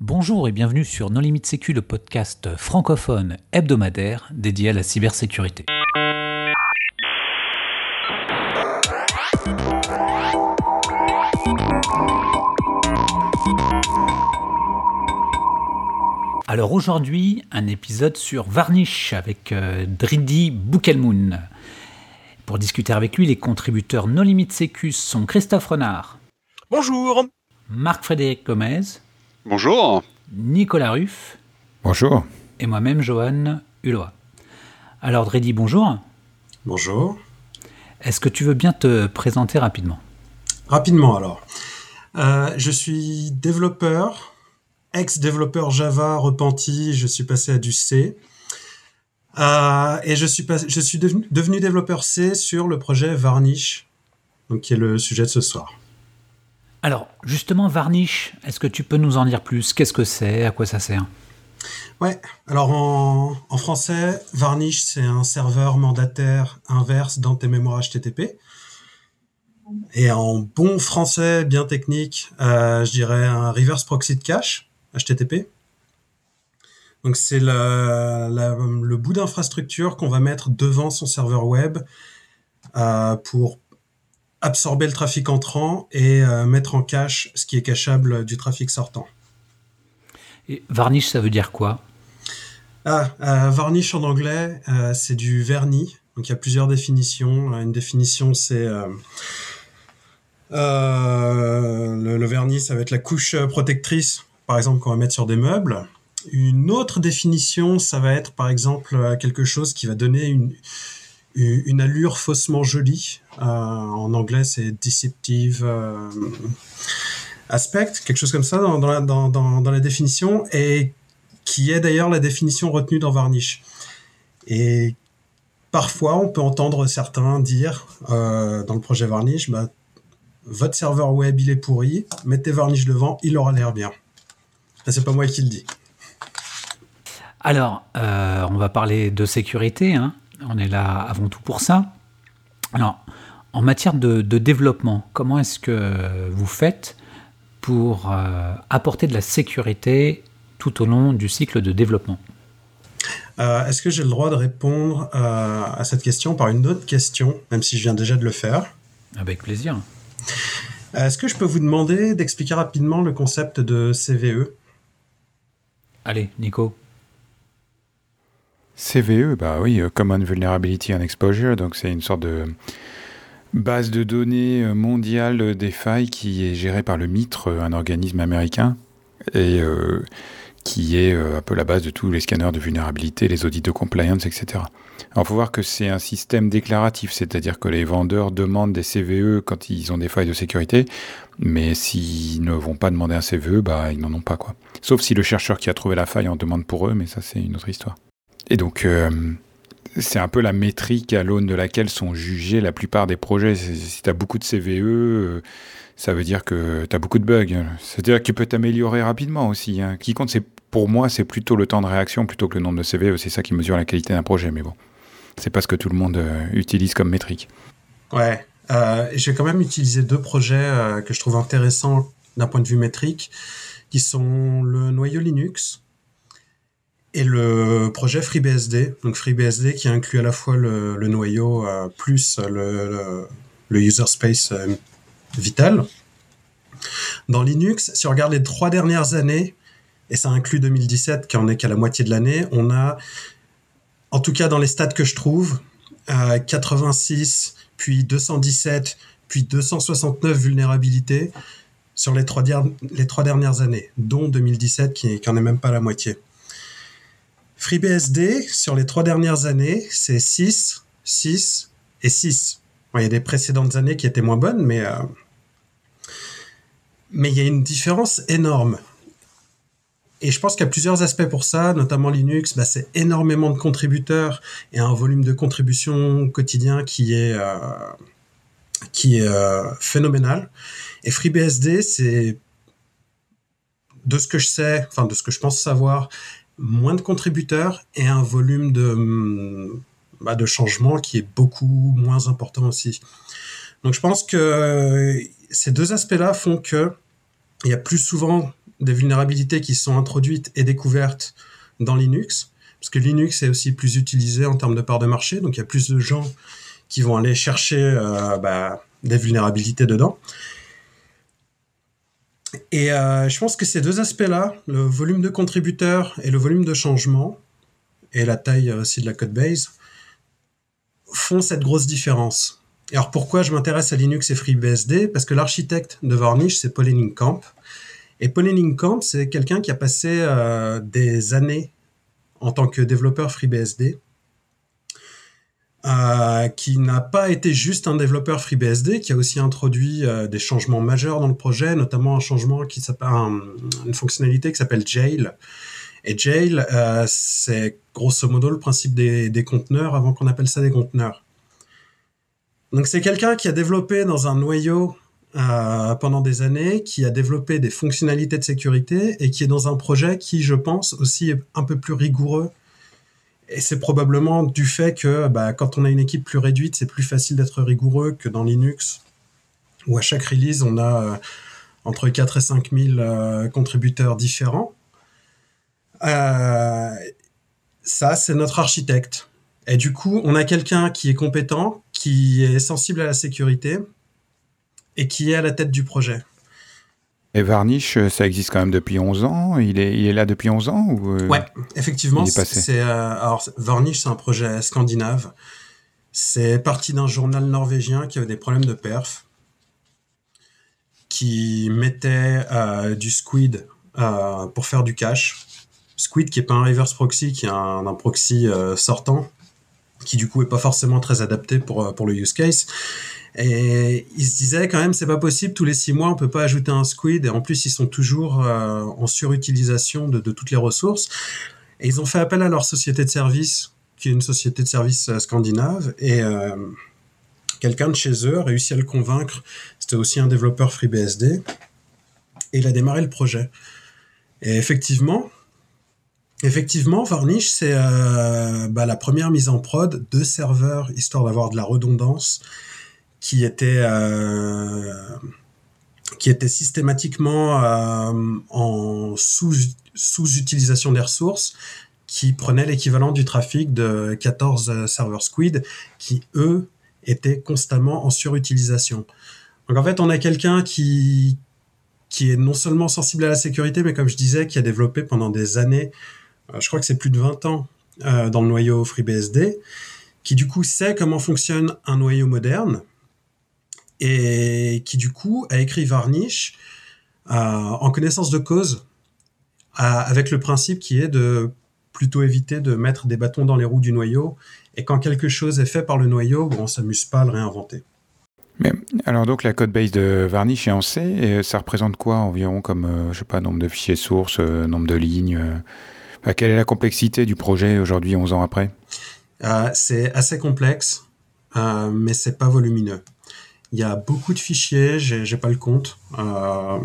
Bonjour et bienvenue sur Non Limite Sécu, le podcast francophone hebdomadaire dédié à la cybersécurité. Alors aujourd'hui, un épisode sur Varnish avec euh, Dridi Boukelmoun. Pour discuter avec lui, les contributeurs Non Limite Sécu sont Christophe Renard. Bonjour. Marc-Frédéric Gomez. Bonjour. Nicolas Ruff. Bonjour. Et moi-même, Johan Hulot. Alors, Dredi, bonjour. Bonjour. Est-ce que tu veux bien te présenter rapidement? Rapidement, alors. Euh, je suis développeur, ex-développeur Java repenti, je suis passé à du C. Euh, et je suis, je suis devenu, devenu, développeur C sur le projet Varnish, donc qui est le sujet de ce soir. Alors, justement, Varnish, est-ce que tu peux nous en dire plus? Qu'est-ce que c'est? À quoi ça sert? Ouais, alors en, français, Varnish, c'est un serveur mandataire inverse dans tes mémoires HTTP. Et en bon français, bien technique, euh, je dirais un reverse proxy de cache, HTTP. Donc c'est le, le, bout d'infrastructure qu'on va mettre devant son serveur web euh, pour absorber le trafic entrant et euh, mettre en cache ce qui est cachable du trafic sortant. Et varnish, ça veut dire quoi? Ah, euh, Varnish en anglais, euh, c'est du vernis. Donc il y a plusieurs définitions. Une définition, c'est le, le, vernis, ça va être la couche protectrice, par exemple, qu'on va mettre sur des meubles. Une autre définition, ça va être par exemple quelque chose qui va donner une, une allure faussement jolie. Euh, en anglais, c'est deceptive euh, aspect, quelque chose comme ça dans, la définition, et qui est d'ailleurs la définition retenue dans Varnish. Et parfois, on peut entendre certains dire euh, dans le projet Varnish, bah, votre serveur web, il est pourri, mettez Varnish devant, il aura l'air bien. C'est pas moi qui le dis. Alors, on va parler de sécurité. Hein on est là avant tout pour ça. Alors, en matière de, développement, comment est-ce que vous faites pour euh, apporter de la sécurité tout au long du cycle de développement? Euh, Est-ce que j'ai le droit de répondre euh, à cette question par une autre question, même si je viens déjà de le faire? Avec plaisir. Est-ce que je peux vous demander d'expliquer rapidement le concept de CVE Allez, Nico. CVE, bah oui, euh, Common Vulnerability and Exposure, donc c'est une sorte de base de données euh, mondiale des failles qui est gérée par le MITRE, un organisme américain, et euh, qui est un peu la base de tous les scanners de vulnérabilité, les audits de compliance, etc. Alors, il faut voir que c'est un système déclaratif, c'est-à-dire que les vendeurs demandent des CVE quand ils ont des failles de sécurité, mais s'ils ne vont pas demander un CVE, bah, ils n'en ont pas, quoi. Sauf si le chercheur qui a trouvé la faille en demande pour eux, mais ça, c'est une autre histoire. Et donc, euh, c'est un peu la métrique à l'aune de laquelle sont jugés la plupart des projets. Si tu as beaucoup de CVE, euh, ça veut dire que tu as beaucoup de bugs. C'est-à-dire que tu peux t'améliorer rapidement aussi. Hein. Qui compte, c'est pour moi, c'est plutôt le temps de réaction plutôt que le nombre de CVE. C'est ça qui mesure la qualité d'un projet. Mais bon, c'est pas ce que tout le monde euh, utilise comme métrique. Ouais. Vais quand même utiliser deux projets que je trouve intéressants d'un point de vue métrique, qui sont le noyau Linux et le projet FreeBSD. Donc FreeBSD qui inclut à la fois le, noyau euh, plus le, user space euh, vital. Dans Linux, si on regarde les trois dernières années, et ça inclut 2017 qui en est qu'à la moitié de l'année, on a, en tout cas dans les stats que je trouve, 86, euh, puis 217, puis 269 vulnérabilités sur les trois, les trois dernières années, dont 2017 qui, qui en est même pas la moitié. FreeBSD, sur les trois dernières années, c'est 6, 6 et 6. il y a des précédentes années qui étaient moins bonnes, mais, euh, mais il y a une différence énorme. Et je pense qu'il y a plusieurs aspects pour ça, notamment Linux, bah, c'est énormément de contributeurs et un volume de contribution quotidien qui est, euh, qui est euh, phénoménal. Et FreeBSD, c'est de ce que je sais, enfin de ce que je pense savoir, moins de contributeurs et un volume de, bah, de changement qui est beaucoup moins important aussi. Donc je pense que ces deux aspects-là font que il y a plus souvent des vulnérabilités qui sont introduites et découvertes dans Linux, parce que Linux est aussi plus utilisé en termes de part de marché, donc il y a plus de gens qui vont aller chercher euh, bah, des vulnérabilités dedans. Et euh, je pense que ces deux aspects-là, le volume de contributeurs et le volume de changement, et la taille aussi de la code base, font cette grosse différence. alors pourquoi je m'intéresse à Linux et FreeBSD? Parce que l'architecte de Varnish, c'est Paul Camp. Et Paul Camp, c'est quelqu'un qui a passé euh, des années en tant que développeur FreeBSD, euh, qui n'a pas été juste un développeur FreeBSD, qui a aussi introduit euh, des changements majeurs dans le projet, notamment un changement qui s'appelle une fonctionnalité qui s'appelle Jail. Et Jail, c'est grosso modo le principe des, des conteneurs avant qu'on appelle ça des conteneurs. Donc c'est quelqu'un qui a développé dans un noyau euh, pendant des années, qui a développé des fonctionnalités de sécurité et qui est dans un projet qui, je pense, aussi est un peu plus rigoureux. Et c'est probablement du fait que bah, quand on a une équipe plus réduite, c'est plus facile d'être rigoureux que dans Linux, où à chaque release, on a euh, entre 4 et 5 000 euh, contributeurs différents. ça, c'est notre architecte. Et du coup, on a quelqu'un qui est compétent, qui est sensible à la sécurité et qui est à la tête du projet. Et Varnish, ça existe quand même depuis 11 ans il est, il est là depuis 11 ans ou euh, Ouais, effectivement. C'est, euh, alors, Varnish, c'est un projet scandinave. C'est parti d'un journal norvégien qui avait des problèmes de perf, qui mettait euh, du Squid pour faire du cache. Squid qui est pas un reverse proxy, qui est un, un proxy sortant, qui du coup est pas forcément très adapté pour, euh, pour le use case. Et ils se disaient quand même, c'est pas possible, tous les six mois, on peut pas ajouter un squid, et en plus, ils sont toujours euh, en surutilisation de, de, toutes les ressources. Et ils ont fait appel à leur société de service, qui est une société de service euh, scandinave, et quelqu'un de chez eux a réussi à le convaincre. C'était aussi un développeur FreeBSD, et il a démarré le projet. Et effectivement, Effectivement, Varnish, c'est euh, bah, la première mise en prod de serveurs, histoire d'avoir de la redondance, qui était, euh, qui était systématiquement euh, en sous-utilisation des ressources, qui prenait l'équivalent du trafic de 14 serveurs Squid, qui, eux, étaient constamment en surutilisation. Donc en fait, on a quelqu'un qui, qui est non seulement sensible à la sécurité, mais comme je disais, qui a développé pendant des années euh, je crois que c'est plus de 20 ans euh, dans le noyau FreeBSD, qui du coup sait comment fonctionne un noyau moderne et qui du coup a écrit Varnish euh, en connaissance de cause avec le principe qui est de plutôt éviter de mettre des bâtons dans les roues du noyau et quand quelque chose est fait par le noyau, bon, on s'amuse pas à le réinventer. Mais alors donc la code base de Varnish est en C et ça représente quoi environ comme je sais pas nombre de fichiers sources, nombre de lignes quelle est la complexité du projet aujourd'hui, 11 ans après? Euh, C'est assez complexe, euh, mais c'est pas volumineux. Il y a beaucoup de fichiers, j'ai pas le compte. Euh,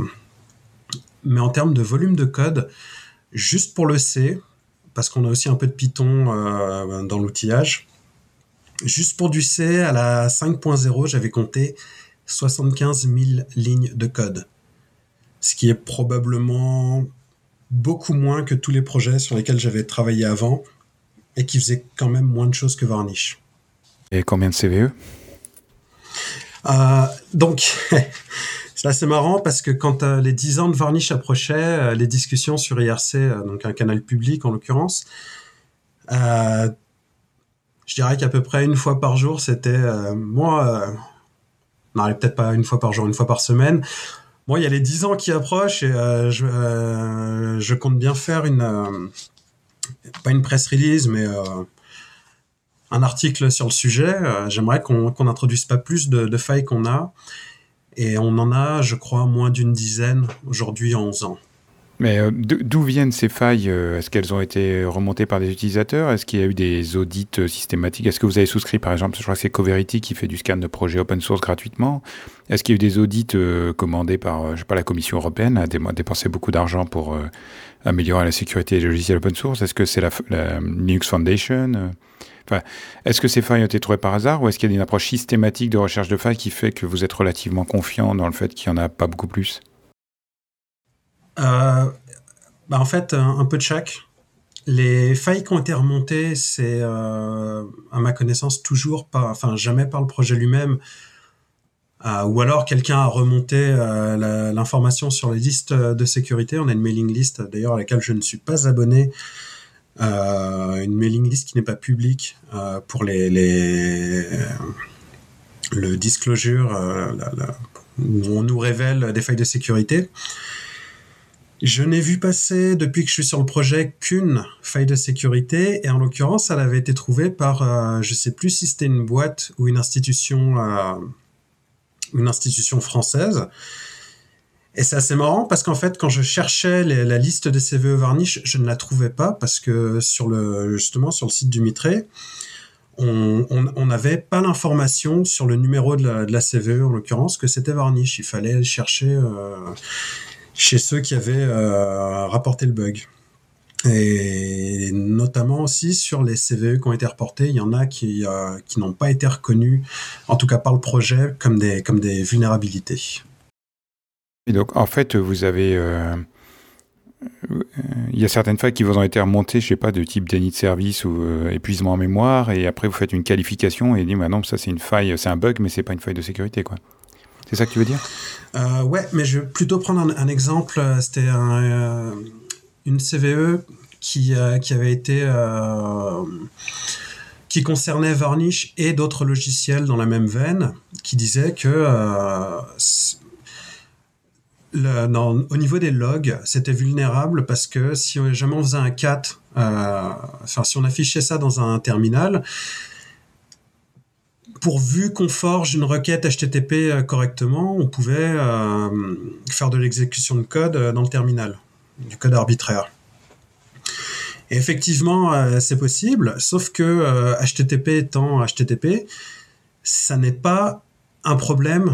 mais en termes de volume de code, juste pour le C, parce qu'on a aussi un peu de Python euh, dans l'outillage, juste pour du C, à la 5.0, j'avais compté 75 000 lignes de code. Ce qui est probablement beaucoup moins que tous les projets sur lesquels j'avais travaillé avant et qui faisaient quand même moins de choses que Varnish. Et combien de CVE euh, Donc, c'est assez marrant parce que quand euh, les 10 ans de Varnish approchaient, euh, les discussions sur IRC, donc un canal public en l'occurrence, je dirais qu'à peu près une fois par jour, c'était moi, non, peut-être pas une fois par jour, une fois par semaine, Bon, il y a les 10 ans qui approchent et je, je, compte bien faire une, pas une press release, mais un article sur le sujet. J'aimerais qu'on qu introduise pas plus de, failles qu'on a. Et on en a, je crois, moins d'une dizaine aujourd'hui en 11 ans. Mais euh, d'où viennent ces failles euh, Est-ce qu'elles ont été remontées par des utilisateurs? Est-ce qu'il y a eu des audits euh, systématiques? Est-ce que vous avez souscrit, par exemple, je crois que c'est Coverity qui fait du scan de projets open source gratuitement Est-ce qu'il y a eu des audits commandés par, je sais pas, la Commission européenne a dépensé beaucoup d'argent pour améliorer la sécurité des logiciels open source? Est-ce que c'est la, Linux Foundation Est-ce que ces failles ont été trouvées par hasard ou est-ce qu'il y a une approche systématique de recherche de failles qui fait que vous êtes relativement confiant dans le fait qu'il n'y en a pas beaucoup plus? Bah, En fait, un, peu de chaque. Les failles qui ont été remontées, c'est, à ma connaissance, toujours enfin, jamais par le projet lui-même, euh, ou alors quelqu'un a remonté euh, l'information sur les listes de sécurité. On a une mailing list d'ailleurs à laquelle je ne suis pas abonné. Euh, une mailing list qui n'est pas publique pour les, les le disclosure où on nous révèle des failles de sécurité. Je n'ai vu passer depuis que je suis sur le projet qu'une faille de sécurité et en l'occurrence elle avait été trouvée par je sais plus si c'était une boîte ou une institution une institution française. Et c'est assez marrant parce qu'en fait, quand je cherchais la liste des CVE varnish, je ne la trouvais pas parce que sur le, justement, sur le site du Mitré, on n'avait pas l'information sur le numéro de la, CVE, en l'occurrence, que c'était varnish. Il fallait chercher euh, chez ceux qui avaient euh, rapporté le bug. Et notamment aussi sur les CVE qui ont été reportés, il y en a qui, euh, qui n'ont pas été reconnus, en tout cas par le projet, comme des vulnérabilités. Donc, en fait, vous avez. Euh, euh, il y a certaines failles qui vous ont été remontées, je sais pas, de type déni de service ou épuisement en mémoire, et après vous faites une qualification et dites, bah non, ça c'est une faille, c'est un bug, mais c'est pas une faille de sécurité, quoi. C'est ça que tu veux dire? Ouais, mais je vais plutôt prendre un, exemple. C'était un une CVE qui, euh, qui avait été euh, qui concernait Varnish et d'autres logiciels dans la même veine, qui disait que euh, au niveau des logs, c'était vulnérable parce que si jamais on faisait un cat, enfin si on affichait ça dans un terminal, pourvu qu'on forge une requête HTTP correctement, on pouvait faire de l'exécution de code dans le terminal du code arbitraire. effectivement, euh, c'est possible, sauf que HTTP euh, étant HTTP, ça n'est pas un problème euh,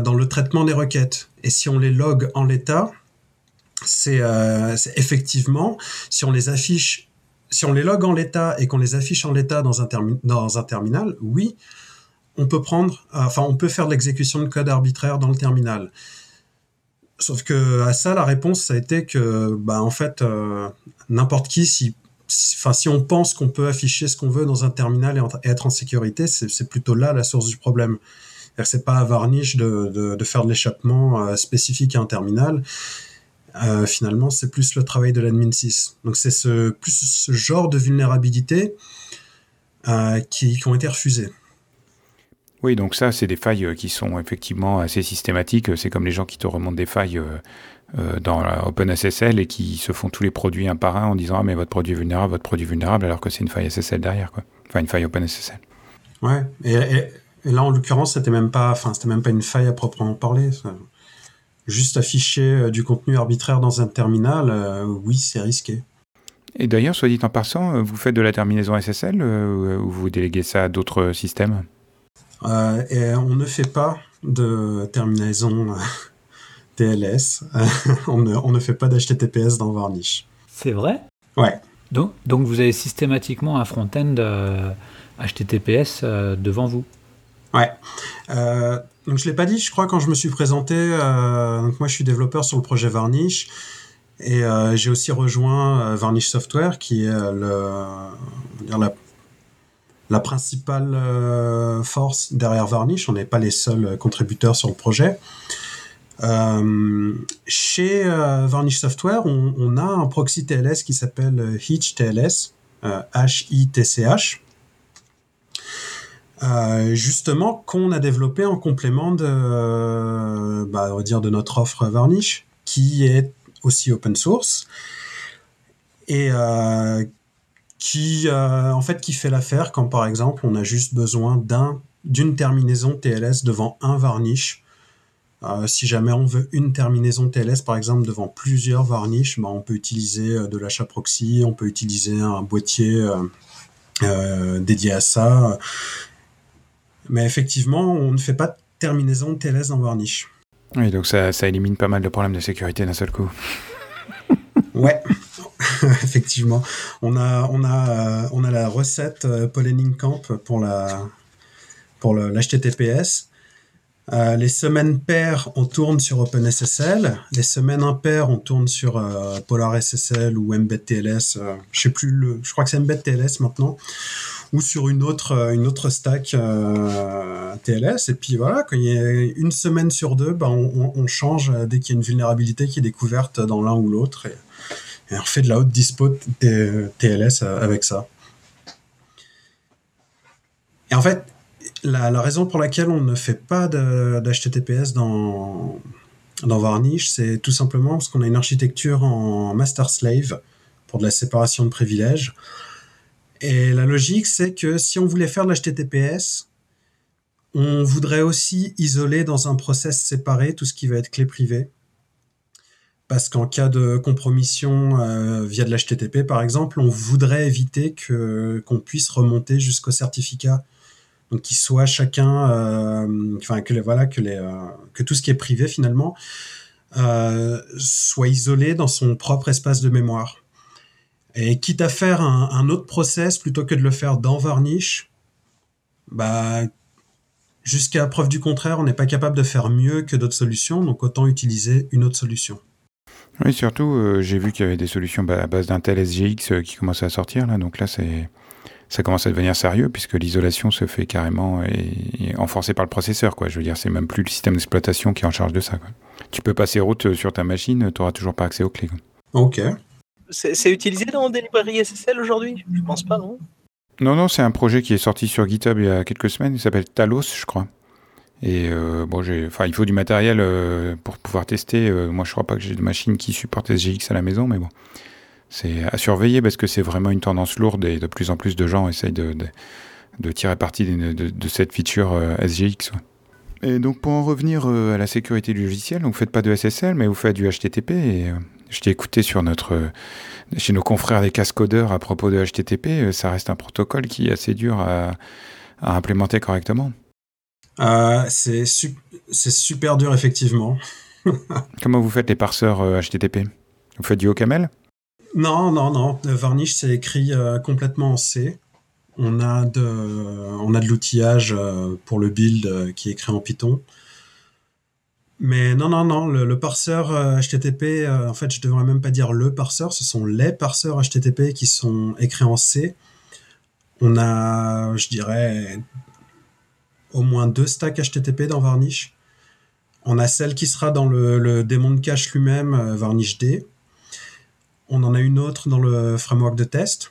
dans le traitement des requêtes. Et si on les log en l'état, c'est effectivement, si on les affiche, si on les log en l'état et qu'on les affiche en l'état dans, un terminal, oui, on peut prendre, enfin, on peut faire l'exécution de code arbitraire dans le terminal. Sauf que à ça, la réponse, ça a été que, bah, en fait, euh, n'importe qui, si, enfin, si on pense qu'on peut afficher ce qu'on veut dans un terminal et, être en sécurité, c'est plutôt là la source du problème. C'est pas à Varnish de, de, faire de l'échappement euh, spécifique à un terminal. Euh, finalement, c'est plus le travail de l'admin 6. Donc, c'est ce, plus ce genre de vulnérabilité qui, qui ont été refusées. Oui, donc ça, c'est des failles euh, qui sont effectivement assez systématiques. C'est comme les gens qui te remontent des failles euh, euh, dans OpenSSL et qui se font tous les produits un par un en disant Ah, mais votre produit est vulnérable, votre produit est vulnérable, alors que c'est une faille SSL derrière, quoi. Enfin, une faille OpenSSL. Ouais, et, là, en l'occurrence, c'était même pas, enfin, c'était même pas une faille à proprement parler. Juste afficher du contenu arbitraire dans un terminal, oui, c'est risqué. Et d'ailleurs, soit dit en passant, vous faites de la terminaison SSL ou vous déléguez ça à d'autres systèmes? Euh, et on ne fait pas de terminaison euh, TLS. on, ne, on, ne, fait pas d'HTTPS dans Varnish. C'est vrai? Ouais. Donc, donc vous avez systématiquement un front-end HTTPS euh, devant vous? Ouais. donc je l'ai pas dit, je crois quand je me suis présenté. donc moi je suis développeur sur le projet Varnish et j'ai aussi rejoint Varnish Software qui est la principale euh, force derrière Varnish. On n'est pas les seuls contributeurs sur le projet. Euh, chez euh, Varnish Software, on, a un proxy TLS qui s'appelle Hitch TLS, H-I-T-C-H, justement qu'on a développé en complément de, bah, de notre offre Varnish, qui est aussi open source et qui euh, qui fait l'affaire quand par exemple on a juste besoin d'un d'une terminaison TLS devant un varnish. Euh, si jamais on veut une terminaison TLS par exemple devant plusieurs varnish, bah, on peut utiliser euh, de l'achat proxy, on peut utiliser un boîtier dédié à ça. Mais effectivement, on ne fait pas de terminaison TLS dans varnish. Oui, donc ça, ça élimine pas mal de problèmes de sécurité d'un seul coup. ouais, effectivement. On a, on a, euh, on a la recette euh, Camp pour la pour l'HTTPS. Euh, les semaines paires, on tourne sur OpenSSL. Les semaines impaires, on tourne sur euh, PolarSSL ou MBTLS. Euh, je sais plus le, je crois que c'est MBTLS maintenant, ou sur une autre une autre stack TLS. Et puis voilà, quand il y a une semaine sur deux, bah, on, change dès qu'il y a une vulnérabilité qui est découverte dans l'un ou l'autre, et, on fait de la haute dispo TLS avec ça. Et en fait, la, raison pour laquelle on ne fait pas d'HTTPS dans, dans Varnish, c'est tout simplement parce qu'on a une architecture en master-slave pour de la séparation de privilèges. Et la logique, c'est que si on voulait faire de l'HTTPS, on voudrait aussi isoler dans un process séparé tout ce qui va être clé privée. Parce qu'en cas de compromission euh, via de l'HTTP, par exemple, on voudrait éviter que qu'on puisse remonter jusqu'au certificat donc qu'ils soient chacun, euh, enfin que les, voilà que euh, que tout ce qui est privé finalement soit isolé dans son propre espace de mémoire. Et quitte à faire un, autre process plutôt que de le faire dans Varnish, bah jusqu'à preuve du contraire, on n'est pas capable de faire mieux que d'autres solutions, donc autant utiliser une autre solution. Oui, surtout, j'ai vu qu'il y avait des solutions à base d'un tel SGX qui commençaient à sortir là, donc là c'est ça commence à devenir sérieux puisque l'isolation se fait carrément et, enforcée par le processeur. Quoi. Je veux dire, c'est même plus le système d'exploitation qui est en charge de ça. Tu peux passer route sur ta machine, tu n'auras toujours pas accès aux clés. Ok. C'est utilisé dans des librairies SSL aujourd'hui? Je pense pas, non Non, non, c'est un projet qui est sorti sur GitHub il y a quelques semaines. Il s'appelle Talos, je crois. Et euh, bon, enfin, il faut du matériel euh, pour pouvoir tester. Euh, moi, je crois pas que j'ai de machine qui supporte SGX à la maison, mais bon c'est à surveiller parce que c'est vraiment une tendance lourde et de plus en plus de gens essayent de, de, tirer parti de, de, cette feature euh, SGX. Et donc pour en revenir euh, à la sécurité du logiciel, donc vous faites pas de SSL mais vous faites du HTTP et euh, je t'ai écouté sur notre chez nos confrères des cascodeurs à propos de HTTP, ça reste un protocole qui est assez dur à, à implémenter correctement. c'est super dur effectivement. Comment vous faites les parseurs HTTP Vous faites du OCaml non, non, non. Varnish, c'est écrit euh, complètement en C. On a de, on a de l'outillage euh, pour le build euh, qui est écrit en Python. Mais non, non, non, le, parseur HTTP, en fait, je devrais même pas dire le parseur, ce sont les parseurs HTTP qui sont écrits en C. On a, je dirais, au moins deux stacks HTTP dans Varnish. On a celle qui sera dans le, démon de cache lui-même, Varnish D. On en a une autre dans le framework de test.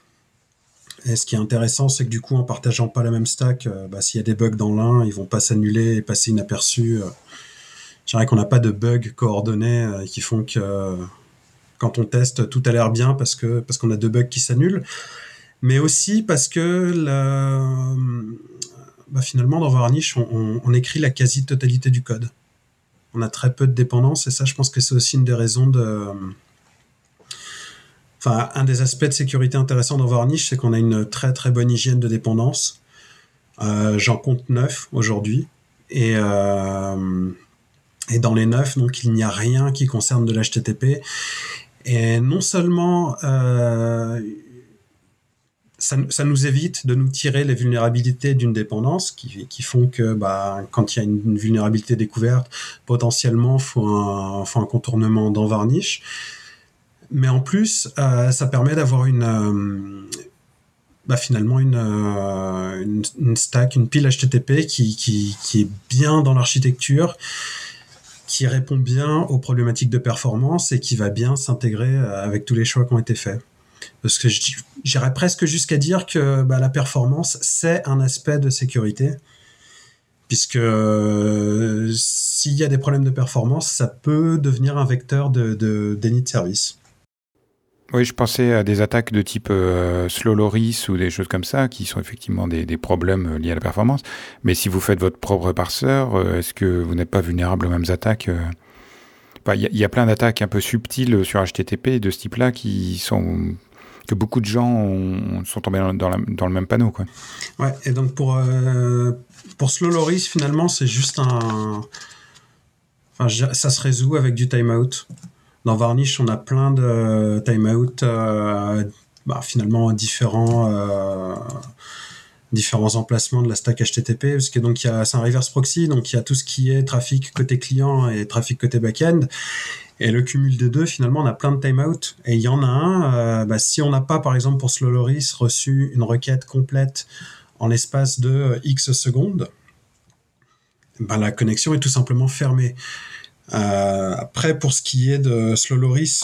Et ce qui est intéressant, c'est que du coup, en partageant pas la même stack, euh, bah, s'il y a des bugs dans l'un, ils vont pas s'annuler et passer inaperçus. Euh. Je dirais qu'on n'a pas de bugs coordonnés euh, qui font que quand on teste, tout a l'air bien parce que parce qu'on a deux bugs qui s'annulent, mais aussi parce que bah, finalement dans Varnish, on, écrit la quasi-totalité du code. On a très peu de dépendance et ça, je pense que c'est aussi une des raisons de Enfin, un des aspects de sécurité intéressants dans Varnish, c'est qu'on a une très très bonne hygiène de dépendance. Euh, j'en compte neuf aujourd'hui. Et, euh, et dans les neuf, donc il n'y a rien qui concerne de l'HTTP. Et non seulement euh, ça, ça, nous évite de nous tirer les vulnérabilités d'une dépendance qui, font que bah, quand il y a une, vulnérabilité découverte, potentiellement, il faut un, faut un contournement dans Varnish mais en plus, euh, ça permet d'avoir une, euh, bah, finalement euh, une, une, stack, une pile HTTP qui, qui, qui est bien dans l'architecture, qui répond bien aux problématiques de performance et qui va bien s'intégrer avec tous les choix qui ont été faits. Parce que j'irais presque jusqu'à dire que bah, la performance, c'est un aspect de sécurité puisque s'il y a des problèmes de performance, ça peut devenir un vecteur de déni de service. Oui, je pensais à des attaques de type euh, slow loris ou des choses comme ça, qui sont effectivement des, des, problèmes euh, liés à la performance. Mais si vous faites votre propre parseur, euh, est-ce que vous n'êtes pas vulnérable aux mêmes attaques Il y, a plein d'attaques un peu subtiles sur HTTP de ce type-là qui sont que beaucoup de gens sont tombés dans, dans, dans, le même panneau. Quoi. Ouais, et donc pour, pour slow loris, finalement, c'est juste un... Enfin, ça se résout avec du timeout. Dans Varnish, on a plein de timeout euh, bah, finalement différents, euh, différents emplacements de la stack HTTP, parce que donc c'est un reverse proxy, donc il y a tout ce qui est trafic côté client et trafic côté back-end. Et le cumul des deux, finalement, on a plein de timeout. Et il y en a un, euh, bah, si on n'a pas, par exemple, pour Slowloris, reçu une requête complète en l'espace de X secondes, bah, la connexion est tout simplement fermée. Euh, après, pour ce qui est de Slowloris,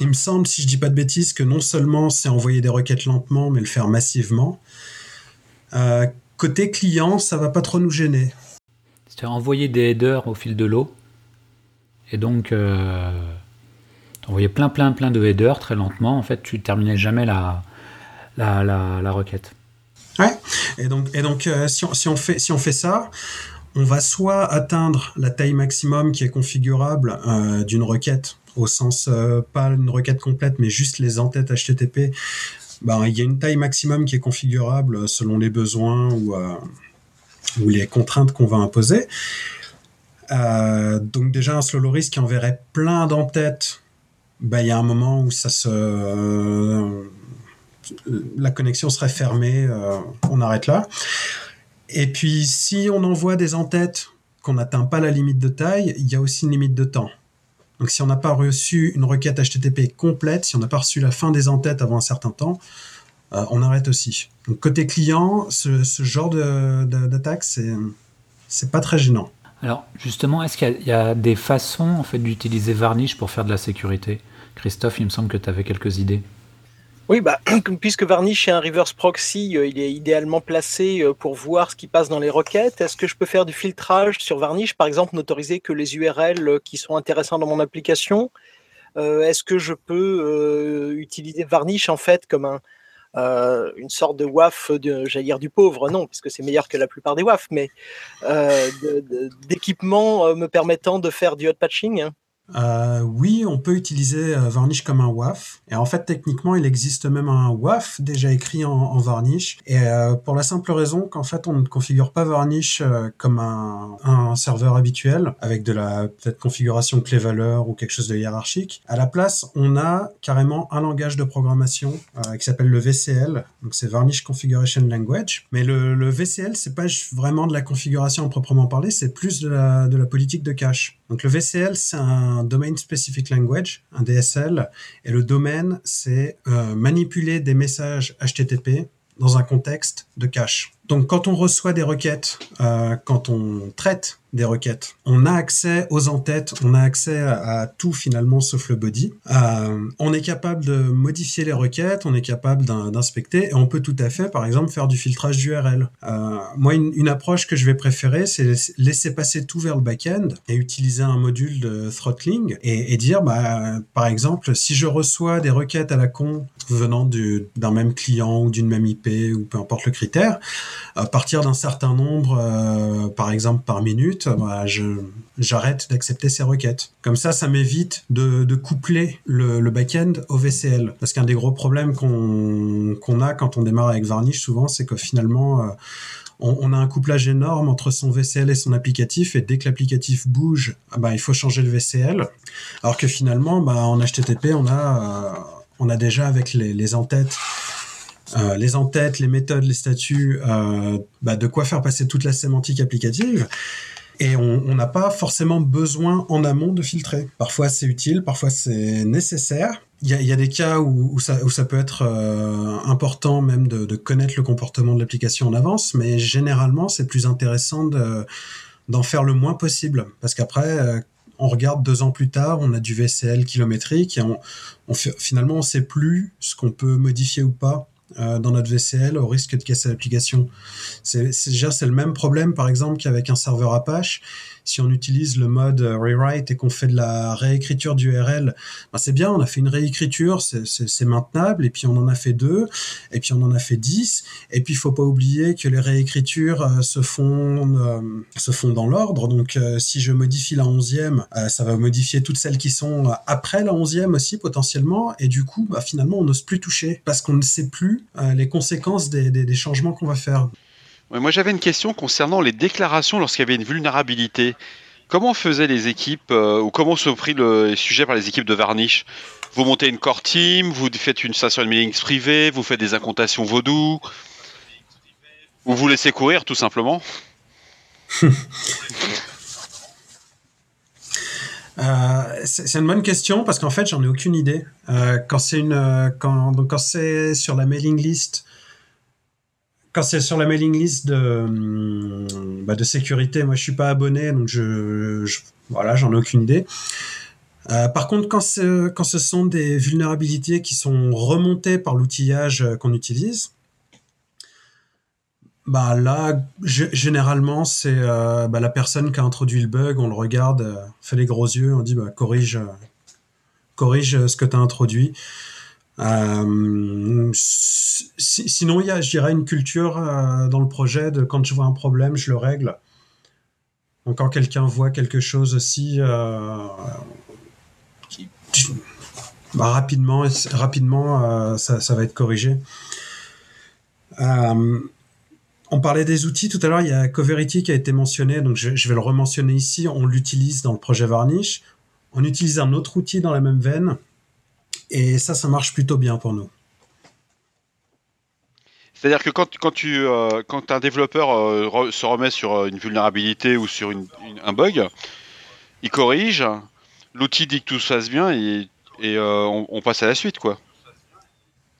il me semble, si je dis pas de bêtises, que non seulement c'est envoyer des requêtes lentement, mais le faire massivement. Euh, côté client, ça va pas trop nous gêner. C'est envoyer des headers au fil de l'eau. Et donc, euh, envoyais plein, plein, plein de headers très lentement. En fait, tu terminais jamais la, la, la, requête. Ouais. Et donc, et donc euh, si, on, si, on fait, si on fait ça, on va soit atteindre la taille maximum qui est configurable euh, d'une requête, au sens pas une requête complète, mais juste les entêtes HTTP ben, il y a une taille maximum qui est configurable selon les besoins ou, euh, les contraintes qu'on va imposer. Euh, donc déjà un slow qui enverrait plein d'entêtes, ben, il y a un moment où ça se euh, la connexion serait fermée, on arrête là. Et puis si on envoie des entêtes qu'on n'atteint pas la limite de taille, il y a aussi une limite de temps. Donc si on n'a pas reçu une requête HTTP complète, si on n'a pas reçu la fin des entêtes avant un certain temps, euh, on arrête aussi. Donc côté client, ce, genre d'attaque, c'est c'est pas très gênant. Alors justement, est-ce qu'il y, a des façons en fait d'utiliser Varnish pour faire de la sécurité? Christophe, il me semble que tu avais quelques idées. Oui, bah, puisque Varnish est un reverse proxy, euh, il est idéalement placé euh, pour voir ce qui passe dans les requêtes. Est-ce que je peux faire du filtrage sur Varnish, par exemple, n'autoriser que les URL euh, qui sont intéressants dans mon application Est-ce que je peux utiliser Varnish en fait comme un, une sorte de WAF, j'allais dire du pauvre, non, parce que c'est meilleur que la plupart des WAF, mais d'équipement me permettant de faire du hot patching hein euh, oui, on peut utiliser euh, Varnish comme un WAF. Et en fait, techniquement, il existe même un WAF déjà écrit en, Varnish. Et euh, pour la simple raison qu'en fait, on ne configure pas Varnish comme un, serveur habituel avec de la peut-être configuration clé-valeur ou quelque chose de hiérarchique. À la place, on a carrément un langage de programmation qui s'appelle le VCL. Donc, c'est Varnish Configuration Language. Mais le, VCL, c'est pas vraiment de la configuration en proprement parler, c'est plus de la politique de cache. Donc, le VCL, c'est un Domain Specific Language, un DSL, et le domaine, c'est euh, manipuler des messages HTTP dans un contexte de cache. Donc quand on reçoit des requêtes, euh, quand on traite des requêtes, on a accès aux entêtes, on a accès à, tout finalement sauf le body. Euh, on est capable de modifier les requêtes, on est capable d'inspecter et on peut tout à fait, par exemple, faire du filtrage d'URL. Euh, moi, une, approche que je vais préférer, c'est laisser passer tout vers le back-end et utiliser un module de throttling et, et dire, bah, par exemple, si je reçois des requêtes à la con venant d'un même client ou d'une même IP ou peu importe le critère, à partir d'un certain nombre, euh, par exemple par minute, bah, j'arrête d'accepter ces requêtes. Comme ça, ça m'évite de, coupler le, le back-end au VCL. Parce qu'un des gros problèmes qu'on a quand on démarre avec Varnish, souvent, c'est que finalement, euh, on, a un couplage énorme entre son VCL et son applicatif, et dès que l'applicatif bouge, bah, il faut changer le VCL. Alors que finalement, bah, en HTTP, on a, euh, on a déjà avec les, les entêtes euh, les entêtes, les méthodes, les statuts, euh, bah, de quoi faire passer toute la sémantique applicative. Et on n'a pas forcément besoin en amont de filtrer. Parfois c'est utile, parfois c'est nécessaire. Il y a, des cas où, ça, peut être euh, important même de, connaître le comportement de l'application en avance, mais généralement c'est plus intéressant d'en faire le moins possible. Parce qu'après, on regarde deux ans plus tard, on a du VCL kilométrique et on, on finalement on sait plus ce qu'on peut modifier ou pas euh, dans notre VCL au risque de casser l'application. C'est déjà c'est le même problème par exemple qu'avec un serveur Apache si on utilise le mode euh, rewrite et qu'on fait de la réécriture d'URL, ben c'est bien, on a fait une réécriture, c'est maintenable, et puis on en a fait deux, et puis on en a fait dix, et puis il faut pas oublier que les réécritures euh, se font euh, dans l'ordre. Donc si je modifie la onzième, ça va modifier toutes celles qui sont après la onzième aussi potentiellement, et du coup, bah, finalement, on n'ose plus toucher parce qu'on ne sait plus les conséquences des changements qu'on va faire moi j'avais une question concernant les déclarations lorsqu'il y avait une vulnérabilité. Comment faisaient les équipes, euh, ou comment sont pris le sujet par les équipes de Varnish? Vous montez une core team, vous faites une station de mailings privée, vous faites des incantations vaudou Ou vous laissez courir tout simplement? Euh, c'est une bonne question parce qu'en fait, j'en ai aucune idée. Euh, quand c'est sur la mailing list, quand c'est sur la mailing list de, hum, bah, de sécurité, moi je suis pas abonné, donc je, voilà, j'en ai aucune idée. par contre, quand, quand ce sont des vulnérabilités qui sont remontées par l'outillage qu'on utilise, bah là, généralement, c'est euh, bah, la personne qui a introduit le bug, on le regarde, euh, fait les gros yeux, on dit bah, corrige, euh, corrige ce que tu as introduit. Sinon, il y a, je dirais, une culture dans le projet de quand je vois un problème, je le règle. Donc, quand quelqu'un voit quelque chose aussi, bah, rapidement, rapidement ça, ça, va être corrigé. On parlait des outils tout à l'heure, il y a Coverity qui a été mentionné, donc je, vais le rementionner ici. On l'utilise dans le projet Varnish. On utilise un autre outil dans la même veine, et ça, ça marche plutôt bien pour nous. C'est-à-dire que quand, quand, tu, euh, quand un développeur euh, se remet sur euh, une vulnérabilité ou sur un bug, il corrige, l'outil dit que tout se passe bien et, on, passe à la suite, quoi.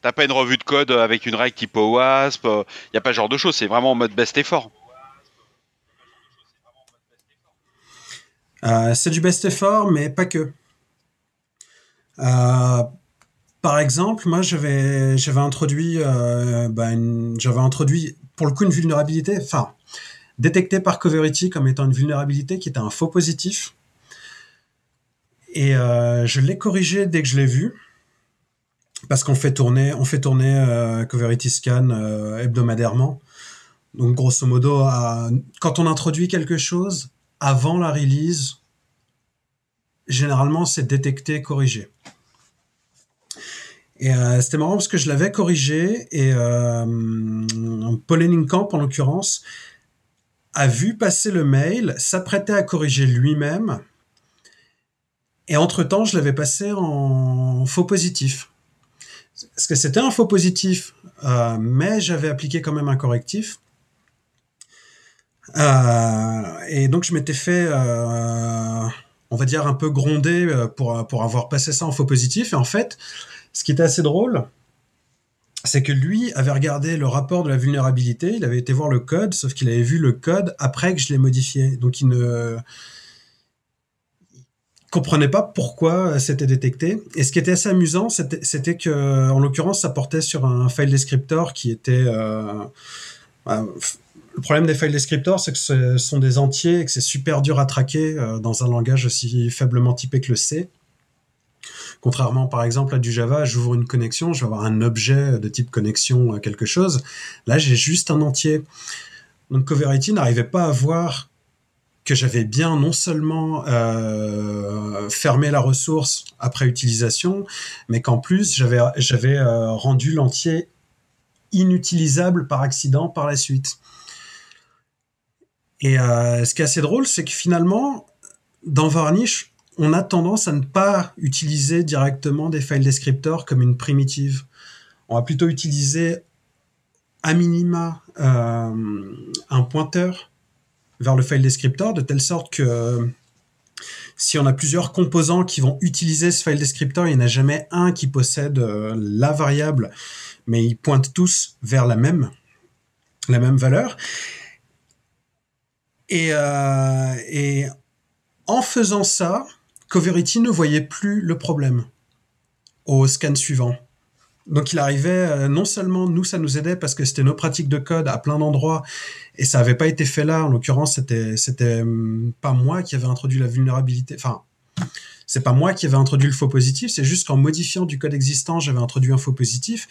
T'as pas une revue de code avec une règle type OWASP, il n'y a pas ce genre de choses, c'est vraiment en mode best effort. C'est du best effort, mais pas que. Euh, par exemple, moi j'avais j'avais introduit euh, bah, j'avais introduit pour le coup une vulnérabilité, enfin détectée par Coverity comme étant une vulnérabilité qui était un faux positif. Et je l'ai corrigé dès que je l'ai vu parce qu'on fait tourner, on fait tourner euh, Coverity Scan euh, hebdomadairement. Donc grosso modo, quand on introduit quelque chose avant la release, généralement c'est détecté, corrigé. Et euh, c'était marrant parce que je l'avais corrigé et euh, Paul Camp en l'occurrence a vu passer le mail, s'apprêtait à corriger lui-même. Et entre-temps, je l'avais passé en faux positif. Parce que c'était un faux positif, euh, mais j'avais appliqué quand même un correctif. Euh, et donc je m'étais fait, on va dire, un peu gronder pour, pour avoir passé ça en faux positif. Et en fait, ce qui était assez drôle, c'est que lui avait regardé le rapport de la vulnérabilité, il avait été voir le code, sauf qu'il avait vu le code après que je l'ai modifié. Donc il ne comprenait pas pourquoi c'était détecté. Et ce qui était assez amusant, c'était que, en l'occurrence, ça portait sur un file descriptor qui était. Euh, euh, le problème des file descriptors, c'est que ce sont des entiers et que c'est super dur à traquer euh, dans un langage aussi faiblement typé que le C. Contrairement, par exemple, à du Java, j'ouvre une connexion, je vais avoir un objet de type connexion à quelque chose. Là, j'ai juste un entier. Donc, Coverity n'arrivait pas à voir que j'avais bien non seulement euh, fermé la ressource après utilisation, mais qu'en plus j'avais euh, rendu l'entier inutilisable par accident par la suite. Et euh, ce qui est assez drôle, c'est que finalement, dans Varnish, on a tendance à ne pas utiliser directement des file descriptors comme une primitive. On va plutôt utiliser à minima un pointeur vers le file descriptor de telle sorte que euh, si on a plusieurs composants qui vont utiliser ce file descriptor, il n'y en a jamais un qui possède euh, la variable, mais ils pointent tous vers la même, la même valeur. Et, euh, et en faisant ça, Coverity ne voyait plus le problème au scan suivant. Donc il arrivait, euh, non seulement nous, ça nous aidait parce que c'était nos pratiques de code à plein d'endroits et ça n'avait pas été fait là. En l'occurrence, c'était c'était hum, pas moi qui avait introduit la vulnérabilité. Enfin, c'est pas moi qui avait introduit le faux positif. C'est juste qu'en modifiant du code existant, j'avais introduit un faux positif.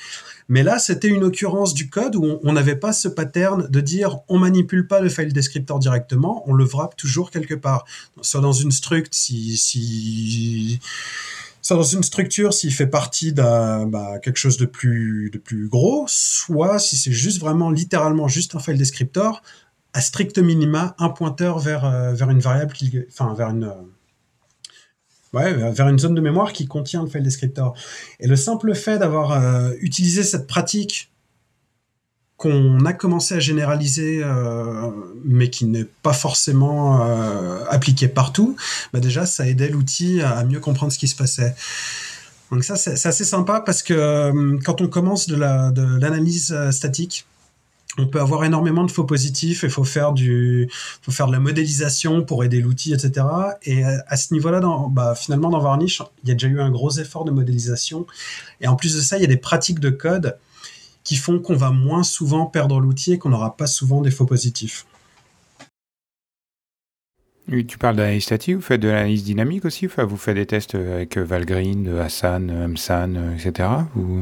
Mais là, c'était une occurrence du code où on n'avait pas ce pattern de dire on manipule pas le file descriptor directement, on le wrap toujours quelque part, soit dans une struct si si soit dans une structure s'il fait partie d'un bah, quelque chose de plus de plus gros, soit si c'est juste vraiment littéralement juste un file descriptor à strict minima un pointeur vers euh, vers une variable qui enfin vers une vers une zone de mémoire qui contient le file descriptor. Et le simple fait d'avoir euh, utilisé cette pratique qu'on a commencé à généraliser, euh, mais qui n'est pas forcément euh, appliqué partout, bah déjà, ça aidait l'outil à mieux comprendre ce qui se passait. Donc ça, c'est assez sympa parce que quand on commence de l'analyse statique, on peut avoir énormément de faux positifs et faut faire du, faut faire de la modélisation pour aider l'outil, etc. Et à, ce niveau-là, bah, finalement, dans Varnish, il y a déjà eu un gros effort de modélisation. Et en plus de ça, il y a des pratiques de code qui font qu'on va moins souvent perdre l'outil et qu'on n'aura pas souvent des faux positifs. Oui, tu parles d'analyse statique, vous faites de l'analyse dynamique aussi enfin, Vous faites des tests avec Valgrind, Hassan, Msan, etc. Ou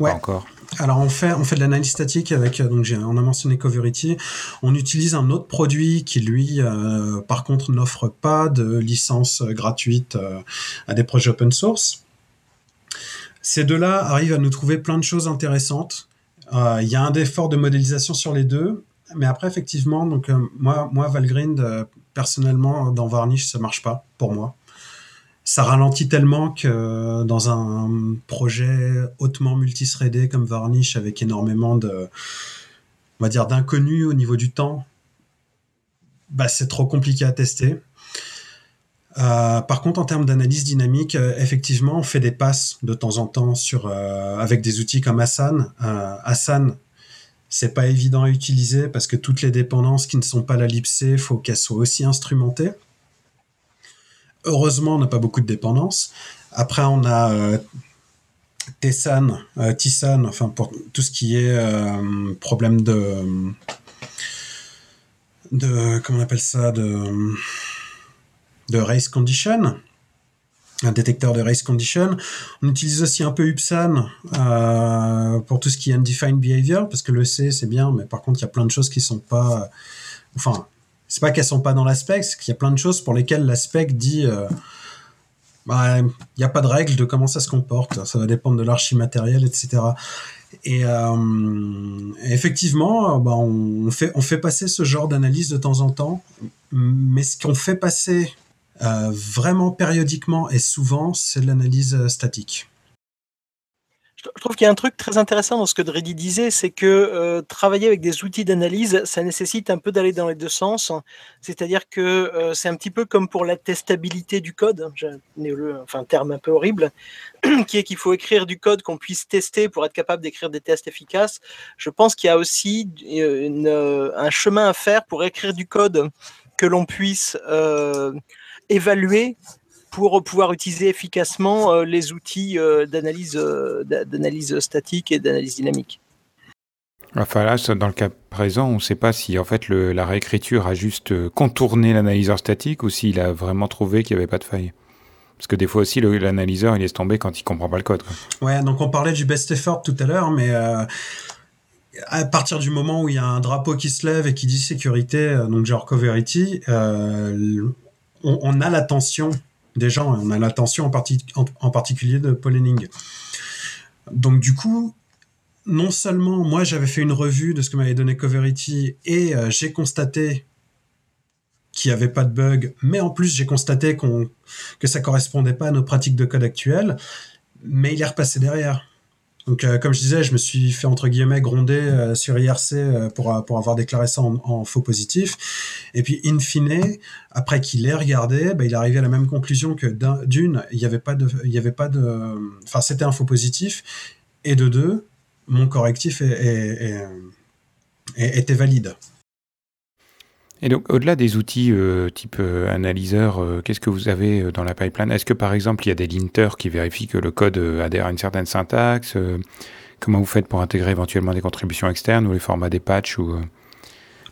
ouais. encore? Alors on fait on fait de l'analyse statique avec donc on a mentionné Coverity. On utilise un autre produit qui lui euh, par contre n'offre pas de licence gratuite euh, à des projets open source. Ces deux-là arrivent à nous trouver plein de choses intéressantes. Euh, il y a un effort de modélisation sur les deux, mais après effectivement, donc euh, moi, Valgrind, euh, personnellement dans Varnish, ça marche pas pour moi. Ça ralentit tellement que dans un projet hautement multithreadé comme Varnish, avec énormément de, on d'inconnus au niveau du temps, bah, c'est trop compliqué à tester. Euh, par contre, en termes d'analyse dynamique, euh, effectivement, on fait des passes de temps en temps euh, avec des outils comme Asana. Asana, c'est pas évident à utiliser parce que toutes les dépendances qui ne sont pas la libc, faut qu'elles soient aussi instrumentées. Heureusement, on n'a pas beaucoup de dépendances. Après, on a Tessan, Tissan, enfin pour tout ce qui est problème de de comment on appelle ça de de race condition, un détecteur de race condition. On utilise aussi un peu UPSAN euh, pour tout ce qui est undefined behavior, parce que le C c'est bien, mais par contre il y a plein de choses qui sont pas, enfin c'est pas qu'elles sont pas dans l'aspect, c'est qu'il y a plein de choses pour lesquelles l'aspect dit euh, bah, il n'y a pas de règle de comment ça se comporte, ça va dépendre de l'archimatériel, etc. Et euh, effectivement, bah, on, fait, on fait passer ce genre d'analyse de temps en temps, mais ce qu'on fait passer euh, vraiment périodiquement et souvent, c'est l'analyse statique. Je trouve qu'il y a un truc très intéressant dans ce que Dredi disait, c'est que euh, travailler avec des outils d'analyse, ça nécessite un peu d'aller dans les deux sens. C'est-à-dire que c'est un petit peu comme pour la testabilité du code, j'ai enfin, un terme un peu horrible, qui est qu'il faut écrire du code qu'on puisse tester pour être capable d'écrire des tests efficaces. Je pense qu'il y a aussi un chemin à faire pour écrire du code que l'on puisse évaluer pour pouvoir utiliser efficacement euh, les outils euh, d'analyse euh, d'analyse statique et d'analyse dynamique. Enfin là, dans le cas présent, on ne sait pas si en fait la réécriture a juste contourné l'analyseur statique ou s'il a vraiment trouvé qu'il n'y avait pas de faille. Parce que des fois aussi, l'analyseur, il laisse tomber quand il comprend pas le code. Ouais, donc on parlait du best effort tout à l'heure, mais à partir du moment où il y a un drapeau qui se lève et qui dit sécurité, donc genre Coverity, on, a l'attention des gens, on a l'attention en, particulier de Paul Henning. Donc du coup, non seulement moi j'avais fait une revue de ce que m'avait donné Coverity et euh, j'ai constaté qu'il n'y avait pas de bug, mais en plus j'ai constaté que ça correspondait pas à nos pratiques de code actuelles, mais il est repassé derrière. Donc, euh, comme je disais, je me suis fait entre guillemets gronder euh, sur IRC euh, pour, avoir déclaré ça en, faux positif. Et puis, in fine, après qu'il ait regardé, bah, il est arrivé à la même conclusion que d'une, il n'y avait pas de, il y avait pas de, enfin, c'était un faux positif, et de deux, mon correctif était valide. Et donc, au-delà des outils euh, type euh, analyseur, euh, qu'est-ce que vous avez dans la pipeline? Est-ce que, par exemple, il y a des linters qui vérifient que le code adhère à une certaine syntaxe Comment vous faites pour intégrer éventuellement des contributions externes ou les formats des patchs ou,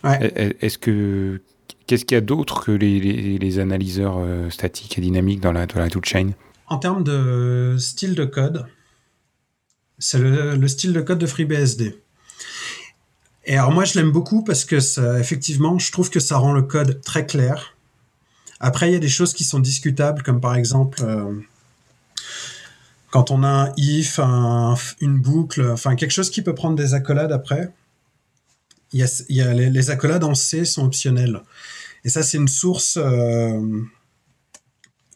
Est-ce que qu'est-ce qu'il y a d'autre que les, analyseurs statiques et dynamiques dans la, dans la toolchain? En termes de style de code, c'est le, le, style de code de FreeBSD. Et alors moi je l'aime beaucoup parce que effectivement je trouve que ça rend le code très clair. Après il y a des choses qui sont discutables comme par exemple euh, quand on a un if, une boucle, enfin quelque chose qui peut prendre des accolades après. Il y a les, accolades en C sont optionnelles. Et ça c'est une source euh,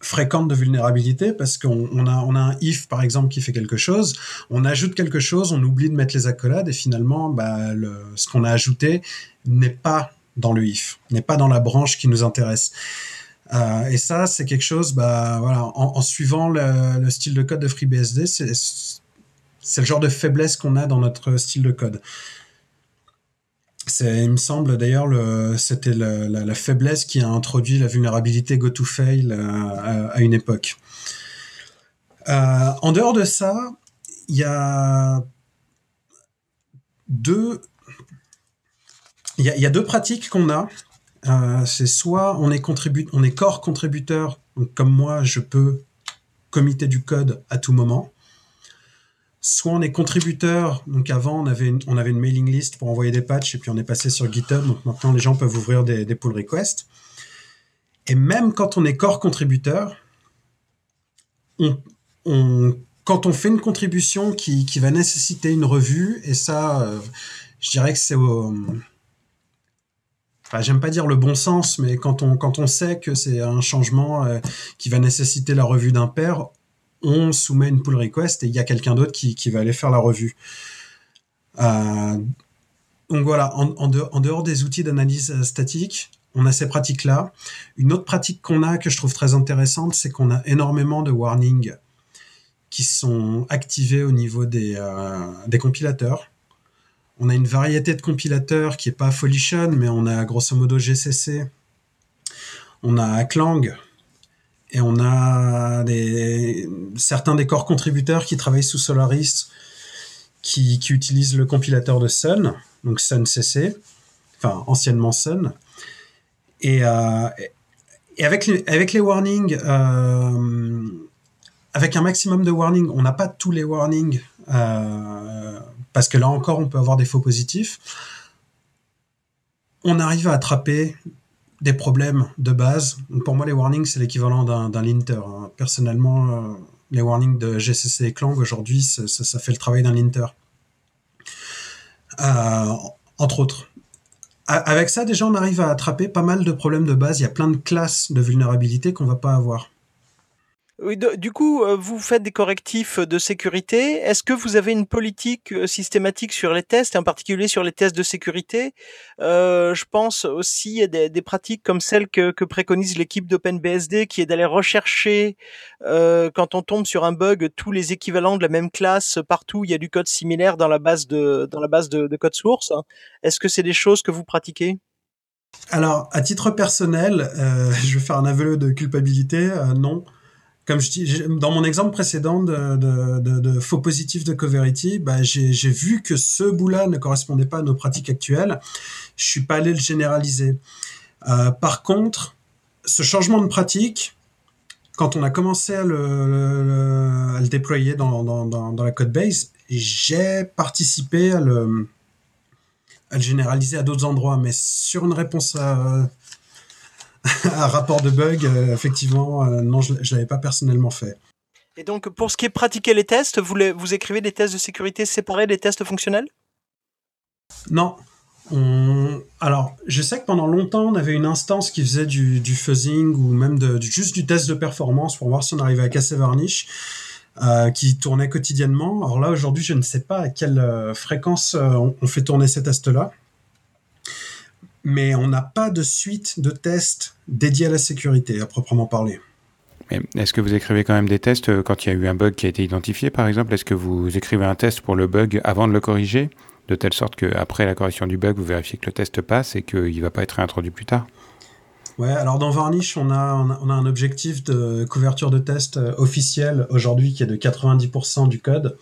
fréquente de vulnérabilité parce qu'on a, on a un if par exemple qui fait quelque chose, on ajoute quelque chose, on oublie de mettre les accolades et finalement bah, le, ce qu'on a ajouté n'est pas dans le if, n'est pas dans la branche qui nous intéresse. Euh, et ça, c'est quelque chose, bah, voilà, en, suivant le, le, style de code de FreeBSD, c'est le genre de faiblesse qu'on a dans notre style de code. C'est, il me semble d'ailleurs, c'était la, faiblesse qui a introduit la vulnérabilité go-to-fail à, à, à, une époque. Euh, en dehors de ça, il y a deux, il y a, deux pratiques qu'on a. Euh, c'est soit on est, on est core contributeur, donc comme moi, je peux committer du code à tout moment soit on est contributeur. Donc avant, on avait, une, on avait une mailing list pour envoyer des patchs et puis on est passé sur GitHub. Donc maintenant, les gens peuvent ouvrir des, pull requests. Et même quand on est core contributeur, on, quand on fait une contribution qui, qui, va nécessiter une revue, et ça, euh, je dirais que c'est au... Enfin, j'aime pas dire le bon sens, mais quand on, quand on sait que c'est un changement euh, qui va nécessiter la revue d'un pair, on soumet une pull request et il y a quelqu'un d'autre qui, va aller faire la revue. Euh, donc voilà, en, dehors, des outils d'analyse euh, statique, on a ces pratiques-là. Une autre pratique qu'on a que je trouve très intéressante, c'est qu'on a énormément de warnings qui sont activés au niveau des, euh, compilateurs. On a une variété de compilateurs qui est pas Folition, mais on a grosso modo GCC, on a Clang, et on a certains des corps contributeurs qui travaillent sous Solaris qui, qui utilisent le compilateur de Sun, donc Sun CC, enfin anciennement Sun. Et, euh, et avec, les, avec les warnings, euh, avec un maximum de warnings, on n'a pas tous les warnings, euh, parce que là encore, on peut avoir des faux positifs. On arrive à attraper des problèmes de base. Pour moi, les warnings, c'est l'équivalent d'un linter. Hein. Personnellement, euh, les warnings de GCC et Clang, aujourd'hui, ça, fait le travail d'un linter. Euh, entre autres. avec ça, déjà, on arrive à attraper pas mal de problèmes de base. Il y a plein de classes de vulnérabilité qu'on va pas avoir. Oui, du coup, euh, vous faites des correctifs de sécurité. Est-ce que vous avez une politique euh, systématique sur les tests, en particulier sur les tests de sécurité? Euh, Je pense aussi à des, des, pratiques comme celles que, que préconise l'équipe d'OpenBSD, qui est d'aller rechercher, euh, quand on tombe sur un bug, tous les équivalents de la même classe partout. Il y a du code similaire dans la base de, dans la base de, de code source. Est-ce que c'est des choses que vous pratiquez? Alors, à titre personnel, euh, je vais faire un aveu de culpabilité. Euh, non, comme je dis, dans mon exemple précédent de, faux positifs de Coverity, bah, j'ai vu que ce bout-là ne correspondait pas à nos pratiques actuelles. Je suis pas allé le généraliser. Euh, par contre, ce changement de pratique, quand on a commencé à le, déployer dans, la code base, j'ai participé à le généraliser à d'autres endroits. Mais sur une réponse à, un rapport de bug, euh, effectivement, euh, non, je ne l'avais pas personnellement fait. Et donc, pour ce qui est pratiquer les tests, vous, les, vous écrivez des tests de sécurité séparés des tests fonctionnels? Non. On... Alors, je sais que pendant longtemps, on avait une instance qui faisait du, du fuzzing ou même de, juste du test de performance pour voir si on arrivait à casser Varnish, euh, qui tournait quotidiennement. Alors là, aujourd'hui, je ne sais pas à quelle fréquence on, on fait tourner ces tests-là mais on n'a pas de suite de tests dédiés à la sécurité, à proprement parler. Est-ce que vous écrivez quand même des tests euh, quand il y a eu un bug qui a été identifié, par exemple? Est-ce que vous écrivez un test pour le bug avant de le corriger, de telle sorte qu'après la correction du bug, vous vérifiez que le test passe et qu'il ne va pas être réintroduit plus tard? Ouais, alors dans Varnish, on a, on a un objectif de couverture de test euh, officiel aujourd'hui qui est de 90% du code.